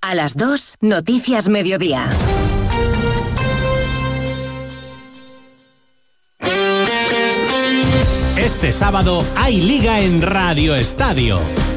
A las 2, Noticias Mediodía. Este sábado hay liga en Radio Estadio,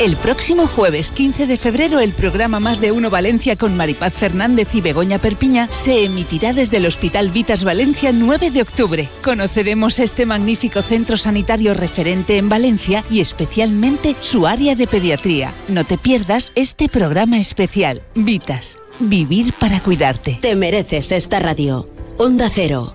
El próximo jueves 15 de febrero el programa Más de Uno Valencia con Maripaz Fernández y Begoña Perpiña se emitirá desde el Hospital Vitas Valencia 9 de octubre. Conoceremos este magnífico centro sanitario referente en Valencia y especialmente su área de pediatría. No te pierdas este programa especial. Vitas, vivir para cuidarte. Te mereces esta radio. Onda Cero,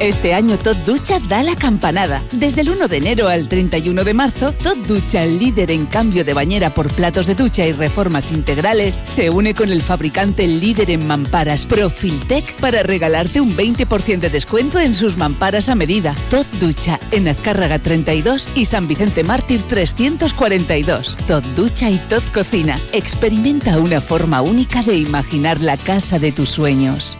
Este año Tot Ducha da la campanada. Desde el 1 de enero al 31 de marzo, Tot Ducha, líder en cambio de bañera por platos de ducha y reformas integrales, se une con el fabricante líder en mamparas Profiltec para regalarte un 20% de descuento en sus mamparas a medida. Tot Ducha, en Azcárraga 32 y San Vicente Mártir 342. Tot Ducha y Tot Cocina. Experimenta una forma única de imaginar la casa de tus sueños.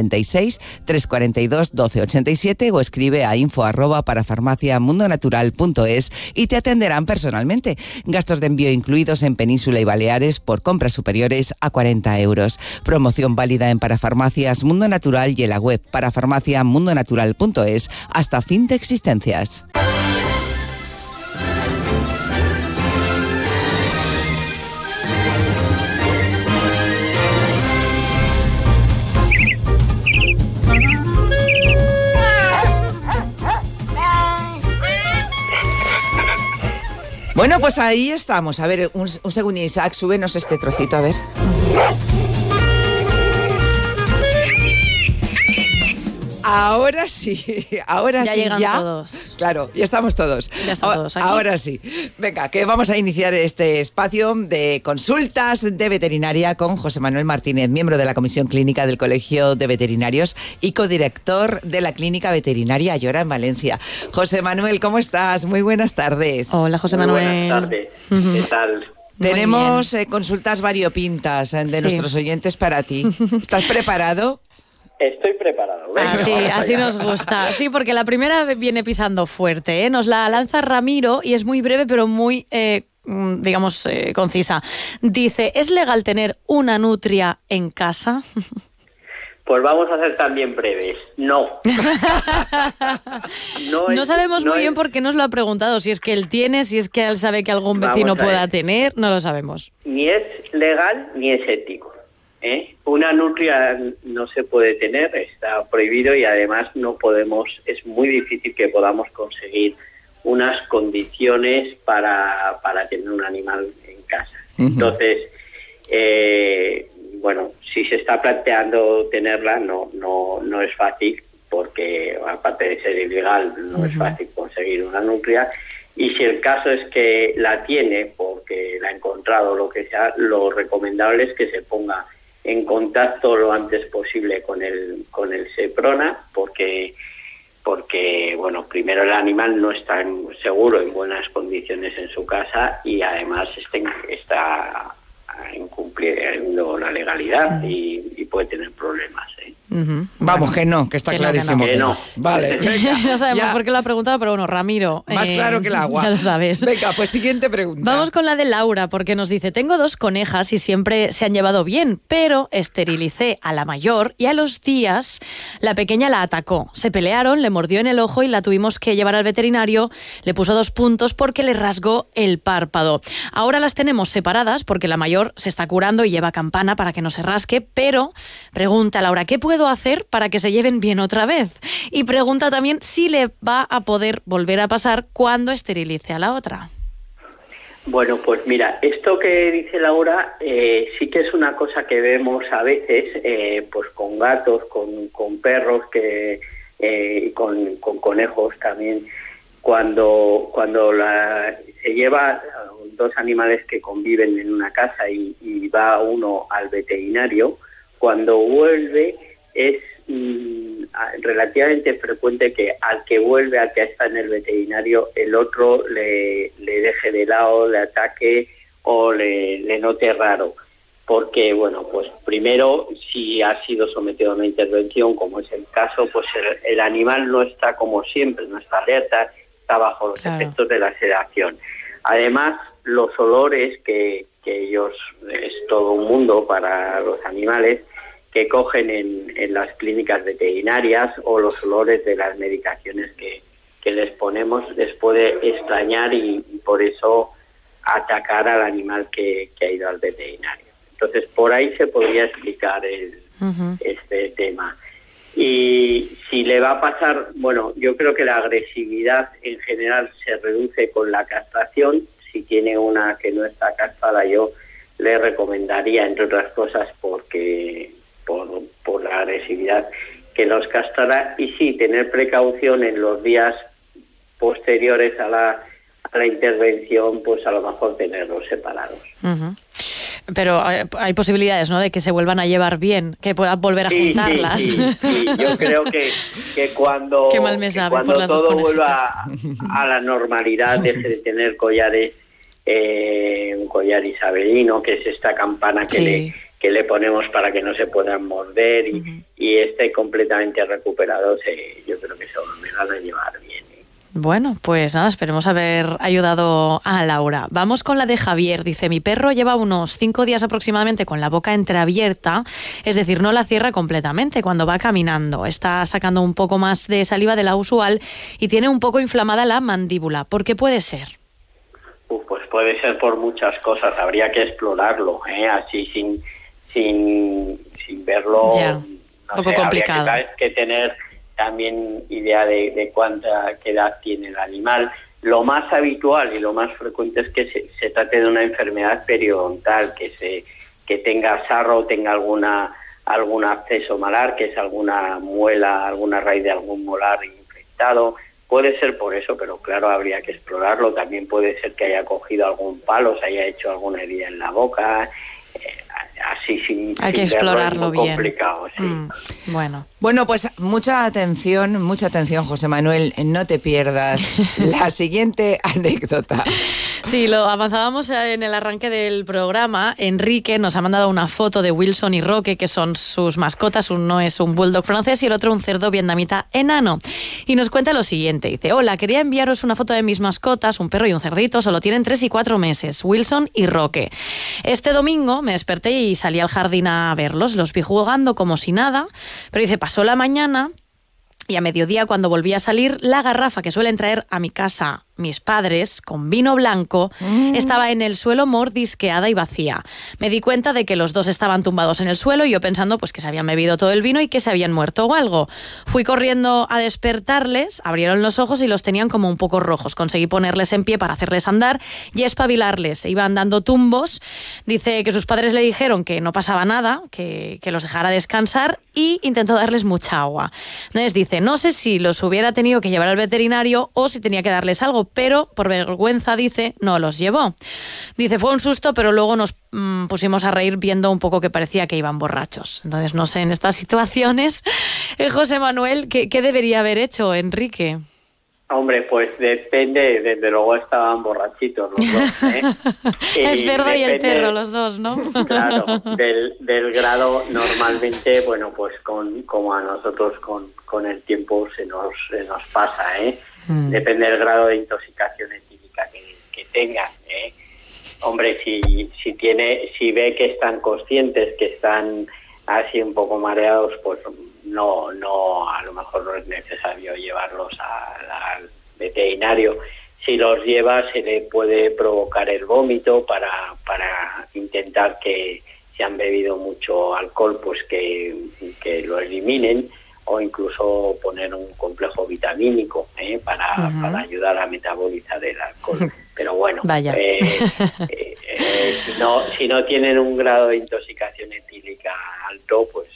96 342 1287 o escribe a info arroba para farmaciamundonatural.es y te atenderán personalmente. Gastos de envío incluidos en Península y Baleares por compras superiores a 40 euros. Promoción válida en Parafarmacias Mundo Natural y en la web parafarmaciamundonatural.es hasta fin de existencias. Bueno, pues ahí estamos. A ver, un, un segundín, Isaac, súbenos este trocito, a ver. Ahora sí, ahora Ya sí. llegan ya. todos. Claro, ya estamos todos. Ya están Ahora- todos aquí. Ahora sí. Venga, que vamos a iniciar este espacio de consultas de veterinaria con José Manuel Martínez, miembro de la Comisión Clínica del Colegio de Veterinarios y codirector de la Clínica Veterinaria Ayora en Valencia. José Manuel, ¿cómo estás? Muy buenas tardes. Hola, José Muy Manuel. Buenas tardes. ¿Qué tal? Tenemos eh, consultas variopintas eh, de Sí. nuestros oyentes para ti. ¿Estás preparado? Estoy preparado. Así, así nos gusta. Sí, porque la primera viene pisando fuerte. ¿eh? Nos la lanza Ramiro y es muy breve, pero muy, eh, mm, digamos, eh, concisa. Dice, ¿es legal tener una nutria en casa? Pues vamos a ser también breves. No. No, sabemos no muy bien por qué nos lo ha preguntado. Si es que él tiene, si es que él sabe que algún vecino pueda tener, no lo sabemos. Ni es legal ni es ético. ¿Eh? Una nutria no se puede tener, está prohibido y además no podemos, es muy difícil que podamos conseguir unas condiciones para, para tener un animal en casa. Entonces, eh, bueno, si se está planteando tenerla, no, no, no es fácil, porque aparte de ser ilegal, no es fácil conseguir una nutria. Y si el caso es que la tiene, porque la ha encontrado o lo que sea, lo recomendable es que se ponga en contacto lo antes posible con el, con el SEPRONA, porque porque bueno primero el animal no está en- seguro en buenas condiciones en su casa y además está, en- está incumpliendo la legalidad y, y puede tener problemas Vamos, que no, que está Que no, que clarísimo. no. Que no. Vale, venga. no sabemos ya. por qué lo ha preguntado, pero bueno, Ramiro. Más eh, claro que el agua. Ya lo sabes. Venga, pues siguiente pregunta. Vamos con la de Laura, porque nos dice, tengo dos conejas y siempre se han llevado bien, pero esterilicé a la mayor y a los días la pequeña la atacó. Se pelearon, le mordió en el ojo y la tuvimos que llevar al veterinario, le puso dos puntos porque le rasgó el párpado. Ahora las tenemos separadas porque la mayor se está curando y lleva campana para que no se rasque, pero pregunta Laura, ¿qué puedo hacer para que se lleven bien otra vez? Y pregunta también si le va a poder volver a pasar cuando esterilice a la otra. Bueno, pues mira, esto que dice Laura eh, sí que es una cosa que vemos a veces, eh, pues con gatos, con, con perros, que eh, y con, con conejos también, cuando cuando la, se lleva dos animales que conviven en una casa y va uno al veterinario, cuando vuelve es mm, relativamente frecuente que al que vuelve, al que está en el veterinario, el otro le, le deje de lado, le ataque o le, le note raro. Porque, bueno, pues primero, si ha sido sometido a una intervención, como es el caso, pues el, el animal no está como siempre, no está alerta, está bajo los Claro. efectos de la sedación. Además, los olores, que, que ellos es todo un mundo para los animales, que cogen en, en las clínicas veterinarias o los olores de las medicaciones que, que les ponemos les puede extrañar y, y por eso atacar al animal que, que ha ido al veterinario. Entonces, por ahí se podría explicar el, este tema. Y si le va a pasar, bueno, yo creo que la agresividad en general se reduce con la castración. Si tiene una que no está castrada, yo le recomendaría, entre otras cosas, porque por, por la agresividad, que los castrara. Y sí, tener precaución en los días posteriores a la, a la intervención, pues a lo mejor tenerlos separados. Pero hay, hay posibilidades, ¿no? De que se vuelvan a llevar bien, que puedan volver a Sí, juntarlas. sí, sí. Yo creo que, que cuando, Qué mal me que sabe cuando todo vuelva a, a la normalidad, de tener collares, eh, un collar isabelino, que es esta campana que, le, que le ponemos para que no se puedan morder y, y esté completamente recuperado, se- yo creo que se volverán a llevar bien. Bueno, pues nada, esperemos haber ayudado a Laura. Vamos con la de Javier. Dice, mi perro lleva unos cinco días aproximadamente con la boca entreabierta, es decir, no la cierra completamente cuando va caminando. Está sacando un poco más de saliva de la usual y tiene un poco inflamada la mandíbula. ¿Por qué puede ser? Pues puede ser por muchas cosas, habría que explorarlo, ¿eh? así sin, sin, sin verlo. Ya, no poco sé, habría complicado. Que, que tener también idea de, de cuánta qué edad tiene el animal. Lo más habitual y lo más frecuente es que se, se trate de una enfermedad periodontal, que se que tenga sarro o tenga alguna algún acceso malar, que es alguna muela, alguna raíz de algún molar infectado. Puede ser por eso, pero claro, habría que explorarlo. También puede ser que haya cogido algún palo, se haya hecho alguna herida en la boca. Así sin, Hay que sin verlo es explorarlo muy bien. complicado, sí. Mm, bueno. Bueno, pues mucha atención, mucha atención, José Manuel. No te pierdas la siguiente anécdota. Sí, lo avanzábamos en el arranque del programa. Enrique nos ha mandado una foto de Wilson y Roque, que son sus mascotas. Uno es un bulldog francés y el otro un cerdo vietnamita enano. Y nos cuenta lo siguiente. Dice, hola, quería enviaros una foto de mis mascotas, un perro y un cerdito. Solo tienen tres y cuatro meses, Wilson y Roque. Este domingo me desperté y salí al jardín a verlos. Los vi jugando como si nada. Pero dice, pasó la mañana y a mediodía, cuando volví a salir, la garrafa que suelen traer a mi casa mis padres, con vino blanco, estaba en el suelo mordisqueada y vacía. Me di cuenta de que los dos estaban tumbados en el suelo y yo pensando pues que se habían bebido todo el vino y que se habían muerto o algo. Fui corriendo a despertarles, abrieron los ojos y los tenían como un poco rojos. Conseguí ponerles en pie para hacerles andar y espabilarles. Se iban dando tumbos. Dice que sus padres le dijeron que no pasaba nada, que, que los dejara descansar y intentó darles mucha agua. Entonces dice, no sé si los hubiera tenido que llevar al veterinario o si tenía que darles algo, pero por vergüenza dice, no los llevó. Dice, fue un susto, pero luego nos mm, pusimos a reír viendo un poco que parecía que iban borrachos. Entonces, no sé, en estas situaciones, eh, José Manuel, ¿qué, qué debería haber hecho Enrique? Hombre, pues depende, desde luego estaban borrachitos los dos. ¿eh? el cerdo y el perro, los dos, ¿no? Claro, del, del grado normalmente, bueno, pues con como a nosotros con, con el tiempo se nos, se nos pasa, ¿eh? Mm. Depende del grado de intoxicación etílica que, que tengan, ¿eh? Hombre, si, si tiene, si ve que están conscientes, que están así un poco mareados, pues no, no, a lo mejor no es necesario llevarlos al veterinario. Si los lleva, se le puede provocar el vómito para, para intentar que si han bebido mucho alcohol, pues que, que lo eliminen o incluso poner un complejo vitamínico ¿eh? para, para ayudar a metabolizar el alcohol. Pero bueno, Vaya. eh, eh, eh, si, no, si no tienen un grado de intoxicación etílica alto, pues,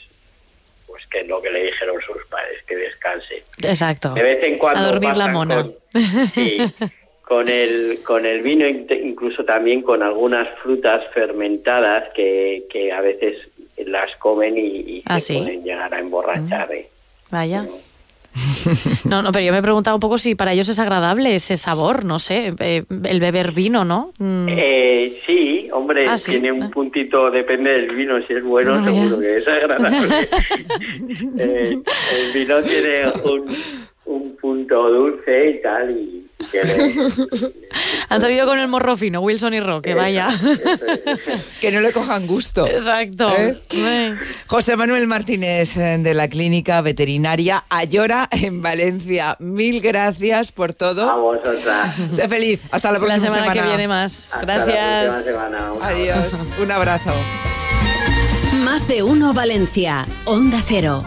pues que es lo que le dijeron sus padres, que descanse. Exacto. De vez en cuando a dormir la mona. con- sí, con el, con el vino, incluso también con algunas frutas fermentadas que, que a veces las comen y, y ¿Ah, se sí? pueden llegar a emborrachar. ¿eh? Vaya. No, no, pero yo me he preguntado un poco si para ellos es agradable ese sabor, no sé, eh, el beber vino, ¿no? Mm, Eh, sí, hombre, Ah, sí. tiene un puntito, depende del vino, si es bueno, No, ya. seguro que es agradable. Eh, el vino tiene un, un punto dulce y tal, y que le- Han salido con el morro fino, Wilson y Roque, vaya. que no le cojan gusto. Exacto. ¿Eh? José Manuel Martínez eh, de la Clínica Veterinaria Ayora en Valencia. Mil gracias por todo. A vosotras. Sé feliz. Hasta la próxima La semana, que viene más. Hasta Gracias. la próxima semana. Un Adiós. Un abrazo. Más de uno Valencia. Onda Cero.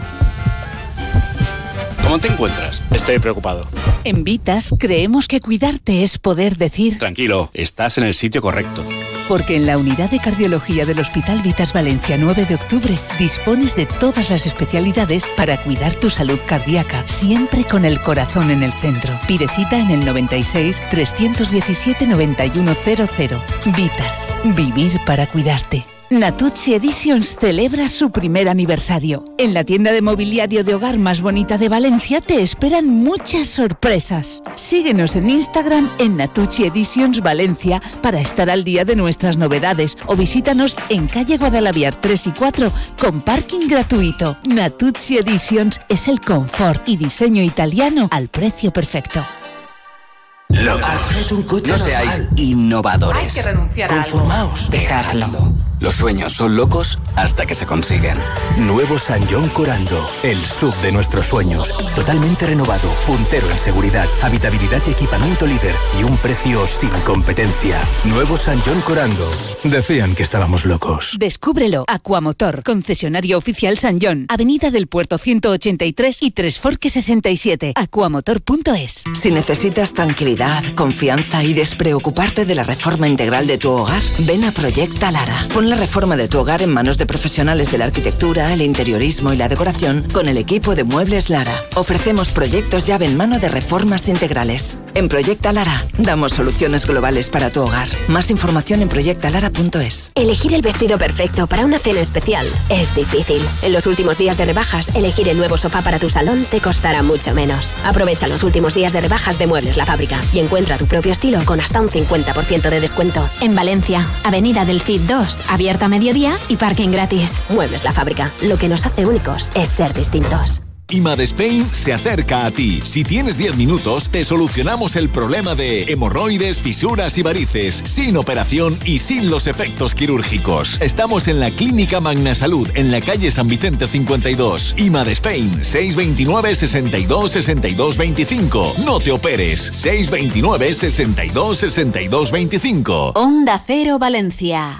¿Cómo te encuentras? Estoy preocupado. En Vitas creemos que cuidarte es poder decir. Tranquilo, estás en el sitio correcto. Porque en la unidad de cardiología del Hospital Vitas Valencia 9 de octubre dispones de todas las especialidades para cuidar tu salud cardíaca, siempre con el corazón en el centro. Pide cita en el 96 317 9100. Vitas, vivir para cuidarte. Natucci Editions celebra su primer aniversario. En la tienda de mobiliario de hogar más bonita de Valencia te esperan muchas sorpresas. Síguenos en Instagram en Natucci Editions Valencia para estar al día de nuestras novedades o visítanos en calle Guadalaviar 3 y 4 con parking gratuito. Natucci Editions es el confort y diseño italiano al precio perfecto. No seáis innovadores. renunciar Conformaos. Dejadlo. Los sueños son locos hasta que se consiguen. Nuevo San John Corando, el sub de nuestros sueños. Totalmente renovado, puntero en seguridad, habitabilidad y equipamiento líder y un precio sin competencia. Nuevo San John Corando. Decían que estábamos locos. Descúbrelo. Aquamotor, concesionario oficial San John, Avenida del Puerto 183 y Tres Forques 67. Aquamotor.es. Si necesitas tranquilidad, confianza y despreocuparte de la reforma integral de tu hogar, ven a Proyecta Lara. Pon la reforma de tu hogar en manos de profesionales de la arquitectura, el interiorismo y la decoración con el equipo de Muebles Lara. Ofrecemos proyectos llave en mano de reformas integrales. En Proyecta Lara damos soluciones globales para tu hogar. Más información en proyectalara.es. Elegir el vestido perfecto para una cena especial es difícil. En los últimos días de rebajas, elegir el nuevo sofá para tu salón te costará mucho menos. Aprovecha los últimos días de rebajas de Muebles La Fábrica y encuentra tu propio estilo con hasta un 50% de descuento. En Valencia, Avenida del Cid 2, abierto a mediodía y parking gratis. Muebles La Fábrica. Lo que nos hace únicos es ser distintos. IMAD Spain se acerca a ti. Si tienes 10 minutos, te solucionamos el problema de hemorroides, fisuras y varices, sin operación y sin los efectos quirúrgicos. Estamos en la Clínica Magna Salud, en la calle San Vicente 52. IMAD Spain, 629 62 62 25. No te operes, 629 62 62 25. Onda Cero Valencia.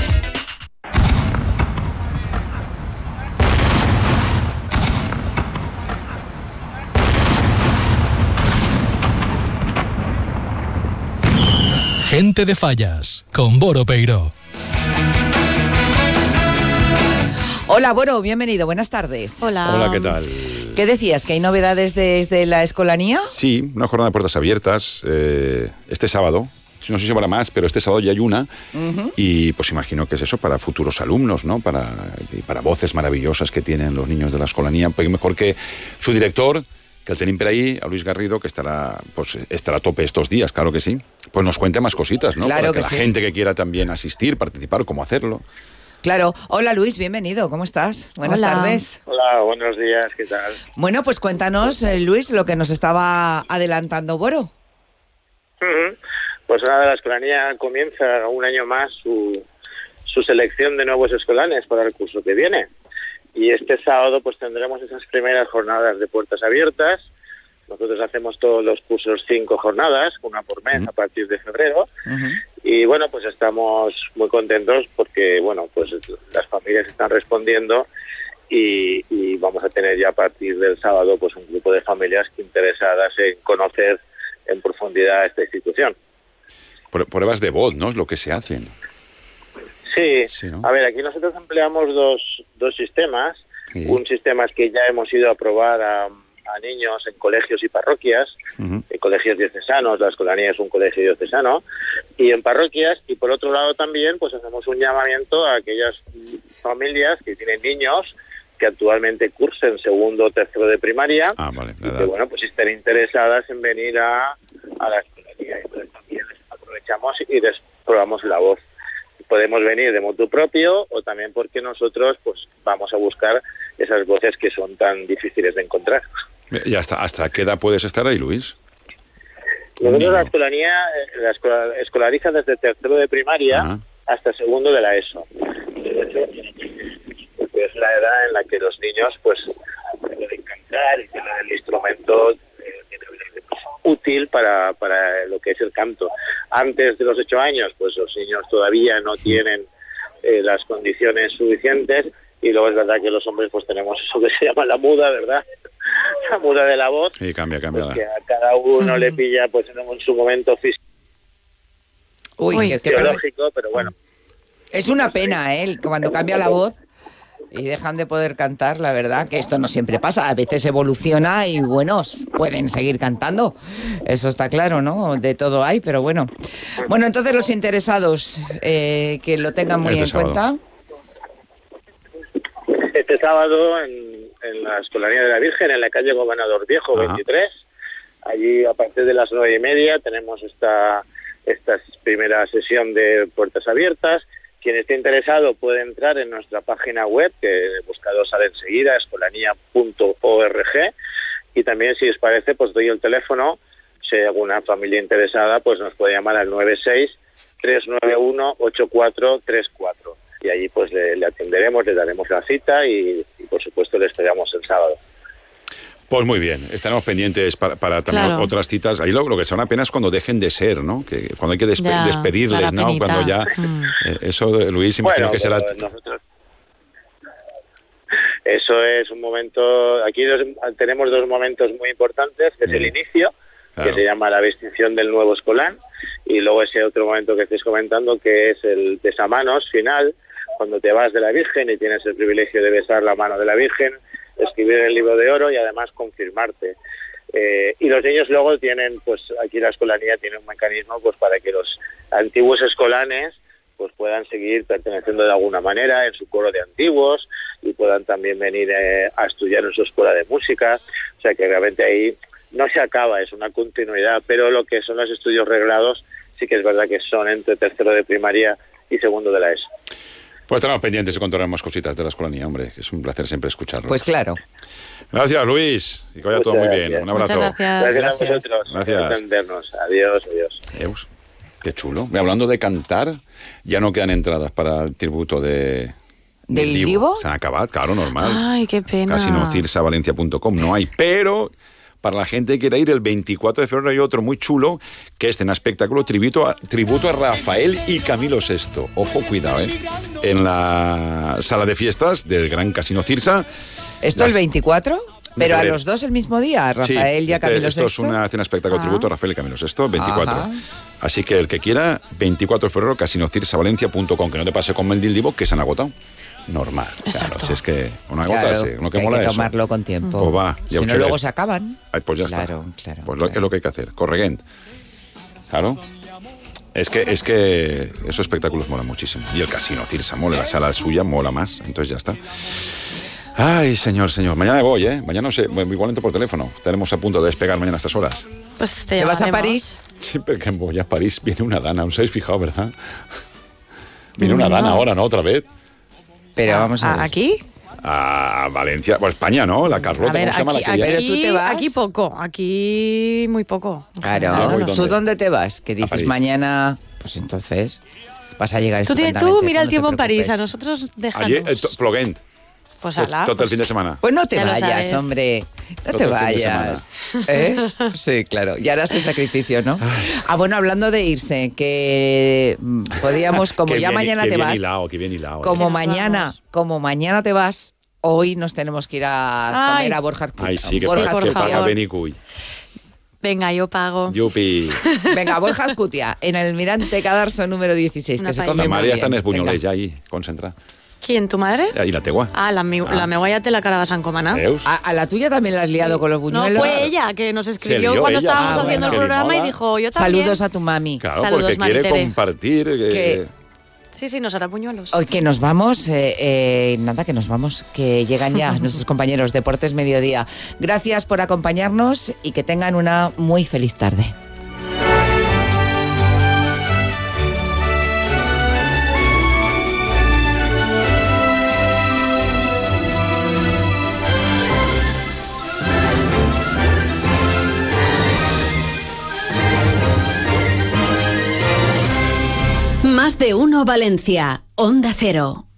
Gente de Fallas, con Boro Peiro. Hola, Boro, bienvenido, buenas tardes. Hola. Hola, ¿qué tal? ¿Qué decías? ¿Que hay novedades desde la escolanía? Sí, una jornada de puertas abiertas eh, este sábado. No sé si habrá más, pero este sábado ya hay una. Y pues imagino que es eso para futuros alumnos, ¿no? Para, y para voces maravillosas que tienen los niños de la escolanía. Porque mejor que su director, que el tenim ahí, a Luis Garrido, que estará, pues, estará a tope estos días, claro que sí. Pues nos cuente más cositas, ¿no? Claro para que, que la sí. gente que quiera también asistir, participar, cómo hacerlo. Claro. Hola, Luis, bienvenido. ¿Cómo estás? Buenas Hola. tardes. Hola, buenos días, ¿qué tal? Bueno, pues cuéntanos, eh, Luis, lo que nos estaba adelantando Boro. Ujú. Pues nada, la escolanía comienza un año más su, su selección de nuevos escolanes para el curso que viene. Y este sábado pues tendremos esas primeras jornadas de puertas abiertas. Nosotros hacemos todos los cursos cinco jornadas, una por mes a partir de febrero. Y bueno, pues estamos muy contentos porque, bueno, pues las familias están respondiendo y, y vamos a tener ya a partir del sábado pues un grupo de familias interesadas en conocer en profundidad esta institución. Prue- Pruebas de voz, ¿no? Es lo que se hacen. Sí, ¿no? a ver, aquí nosotros empleamos dos, dos sistemas. Sí. Un sistema es que ya hemos ido a probar a, a niños en colegios y parroquias, en colegios diocesanos, la escolanía es un colegio diocesano, y en parroquias, y por otro lado también pues hacemos un llamamiento a aquellas familias que tienen niños que actualmente cursen segundo o tercero de primaria Ah, vale. y que bueno pues estén interesadas en venir a, a la escolanía. Entonces también les aprovechamos y les probamos la voz. Podemos venir de motu propio o también porque nosotros pues vamos a buscar esas voces que son tan difíciles de encontrar. ¿Y hasta, hasta qué edad puedes estar ahí, Luis? Nosotros la escolanía eh, la escola- escolariza desde tercero de primaria hasta segundo de la ESO. Porque es la edad en la que los niños pues pueden cantar y tienen el instrumento eh, útil para, para lo que es el canto. Antes de los ocho años, pues los niños todavía no tienen eh, las condiciones suficientes y luego es verdad que los hombres pues tenemos eso que se llama la muda, ¿verdad? La muda de la voz, Sí, cambia, cambia. que a cada uno le pilla pues en, en su momento físico Uy, qué- qué perde- biológico, pero bueno. Es una pena, ¿eh? Cuando cambia la voz y dejan de poder cantar, la verdad, que esto no siempre pasa. A veces evoluciona y, bueno, pueden seguir cantando. Eso está claro, ¿no? De todo hay, pero bueno. Bueno, entonces los interesados eh, que lo tengan muy Este en sábado. cuenta. Este sábado en, en la Escolanía de la Virgen, en la calle Gobernador Viejo, 23. Allí, a partir de las nueve y media, tenemos esta, esta primera sesión de puertas abiertas. Quien esté interesado puede entrar en nuestra página web, que el buscador sale enseguida, escolanía.org. Y también, si os parece, pues doy el teléfono. Si hay alguna familia interesada, pues nos puede llamar al 96-391-8434. Y allí pues le, le atenderemos, le daremos la cita y, y, por supuesto le esperamos el sábado. Pues muy bien, estaremos pendientes para, para también Claro. otras citas. Ahí lo, lo que son apenas cuando dejen de ser, ¿no? Que cuando hay que despe- Ya, despedirles, ¿no? penita. Cuando ya... Mm. eh, eso, Luis, imagino Bueno, que será... nosotros- Eso es un momento, aquí dos- tenemos dos momentos muy importantes, que es el inicio, Claro. que se llama la distinción del nuevo escolán, y luego ese otro momento que estáis comentando, que es el besamanos final, cuando te vas de la Virgen y tienes el privilegio de besar la mano de la Virgen, escribir el libro de oro y además confirmarte. Eh, y los niños luego tienen, pues aquí la escolanía tiene un mecanismo pues para que los antiguos escolanes pues puedan seguir perteneciendo de alguna manera en su coro de antiguos y puedan también venir eh, a estudiar en su escuela de música. O sea que realmente ahí no se acaba, es una continuidad, pero lo que son los estudios reglados sí que es verdad que son entre tercero de primaria y segundo de la ESO. Pues estaremos pendientes y contaremos cositas de la escolanía, hombre, que es un placer siempre escucharlo. Pues claro. Gracias, Luis. Y que vaya todo muy Muchas bien. gracias. Un abrazo. Gracias, a vosotros Gracias. por atendernos. Adiós, adiós. Eus, Qué chulo. Hablando de cantar, ya no quedan entradas para el tributo de... ¿Del Divo? Se han acabado, claro, normal. Ay, qué pena. casinocirsavalencia.com no hay, pero para la gente que quiera ir el 24 de febrero hay otro muy chulo que es en espectáculo tributo a, tributo a Rafael y Camilo VI. Ojo, cuidado, ¿eh? En la sala de fiestas del Gran Casino Cirsa. ¿Esto el 24? Pero a los dos el mismo día, a Sí, Rafael y a este- Camilo Esto es VI. una cena espectáculo Ah. tributo a Rafael y Camilo VI, 24. Ajá. Así que el que quiera, 24 de febrero, casinocirsavalencia.com, que no te pase con el Divo, que se han agotado. Normal. Claro, si es que una Claro, gota, sí, uno que hay mola que eso. tomarlo con tiempo. Pues va, ya si no, luego se acaban. Ay, pues ya Claro, está. claro, Pues lo, es lo que hay que hacer. Corregent. Claro. Es que, es que esos espectáculos molan muchísimo. Y el casino, Cirsa, mola. La sala suya mola más. Entonces ya está. Ay, señor, señor. Mañana voy, ¿eh? Mañana no sé, igual entro por teléfono. Estaremos a punto de despegar mañana a estas horas. Pues te, ¿Te vas a. París? Siempre que voy a París viene una dana. ¿Os habéis fijado, verdad? Viene una No. dana ahora, ¿no? Otra vez. Pero vamos a ver. ¿Aquí? a Valencia, bueno, España, ¿no? La Carlota, A ver, ¿cómo se llama aquí, la que? Pero tú aquí- te vas. aquí poco, aquí muy poco. Claro, ¿tú dónde te vas? Que dices París. mañana, pues entonces vas a llegar Tú, tú estupendamente, mira el no te tiempo en París, a preocupes. nosotros déjanos. Allí, eh, to- Ploguent. Pues ala, Todo el pues- fin de semana. Pues no te Ya vayas, hombre. No Todo te vayas. ¿Eh? Sí, claro. Y harás el sacrificio, ¿no? Ah, bueno, hablando de irse, que mm, podíamos, como ya bien- mañana te bien vas, hilado, bien hilado, eh. como nos mañana, vamos. como mañana te vas, hoy nos tenemos que ir a Ay. comer a Borja. Ay, sí, que Borja que paga. Benicuy. Venga, yo pago. Yupi. Venga, Borja Azcutia, en el Mirante Cadarso número 16, Una que se come La María está en bien. Ya ahí, concentrada. ¿Quién, tu madre? Y la tegua. Ah, la, mi- la megualla te la carga San Comana. ¿A, a la tuya también la has liado con los No, buñuelos? fue ella que nos escribió cuando ella. estábamos Ah, haciendo bueno. el programa y dijo, yo también. Saludos a tu mami. Claro, Saludos, porque quiere Maritere. compartir. eh, Que- Sí, sí, nos hará puñuelos. Hoy que nos vamos, eh, eh, nada, que nos vamos, que llegan ya nuestros compañeros Deportes Mediodía. Gracias por acompañarnos y que tengan una muy feliz tarde. De uno Valencia, Onda Cero.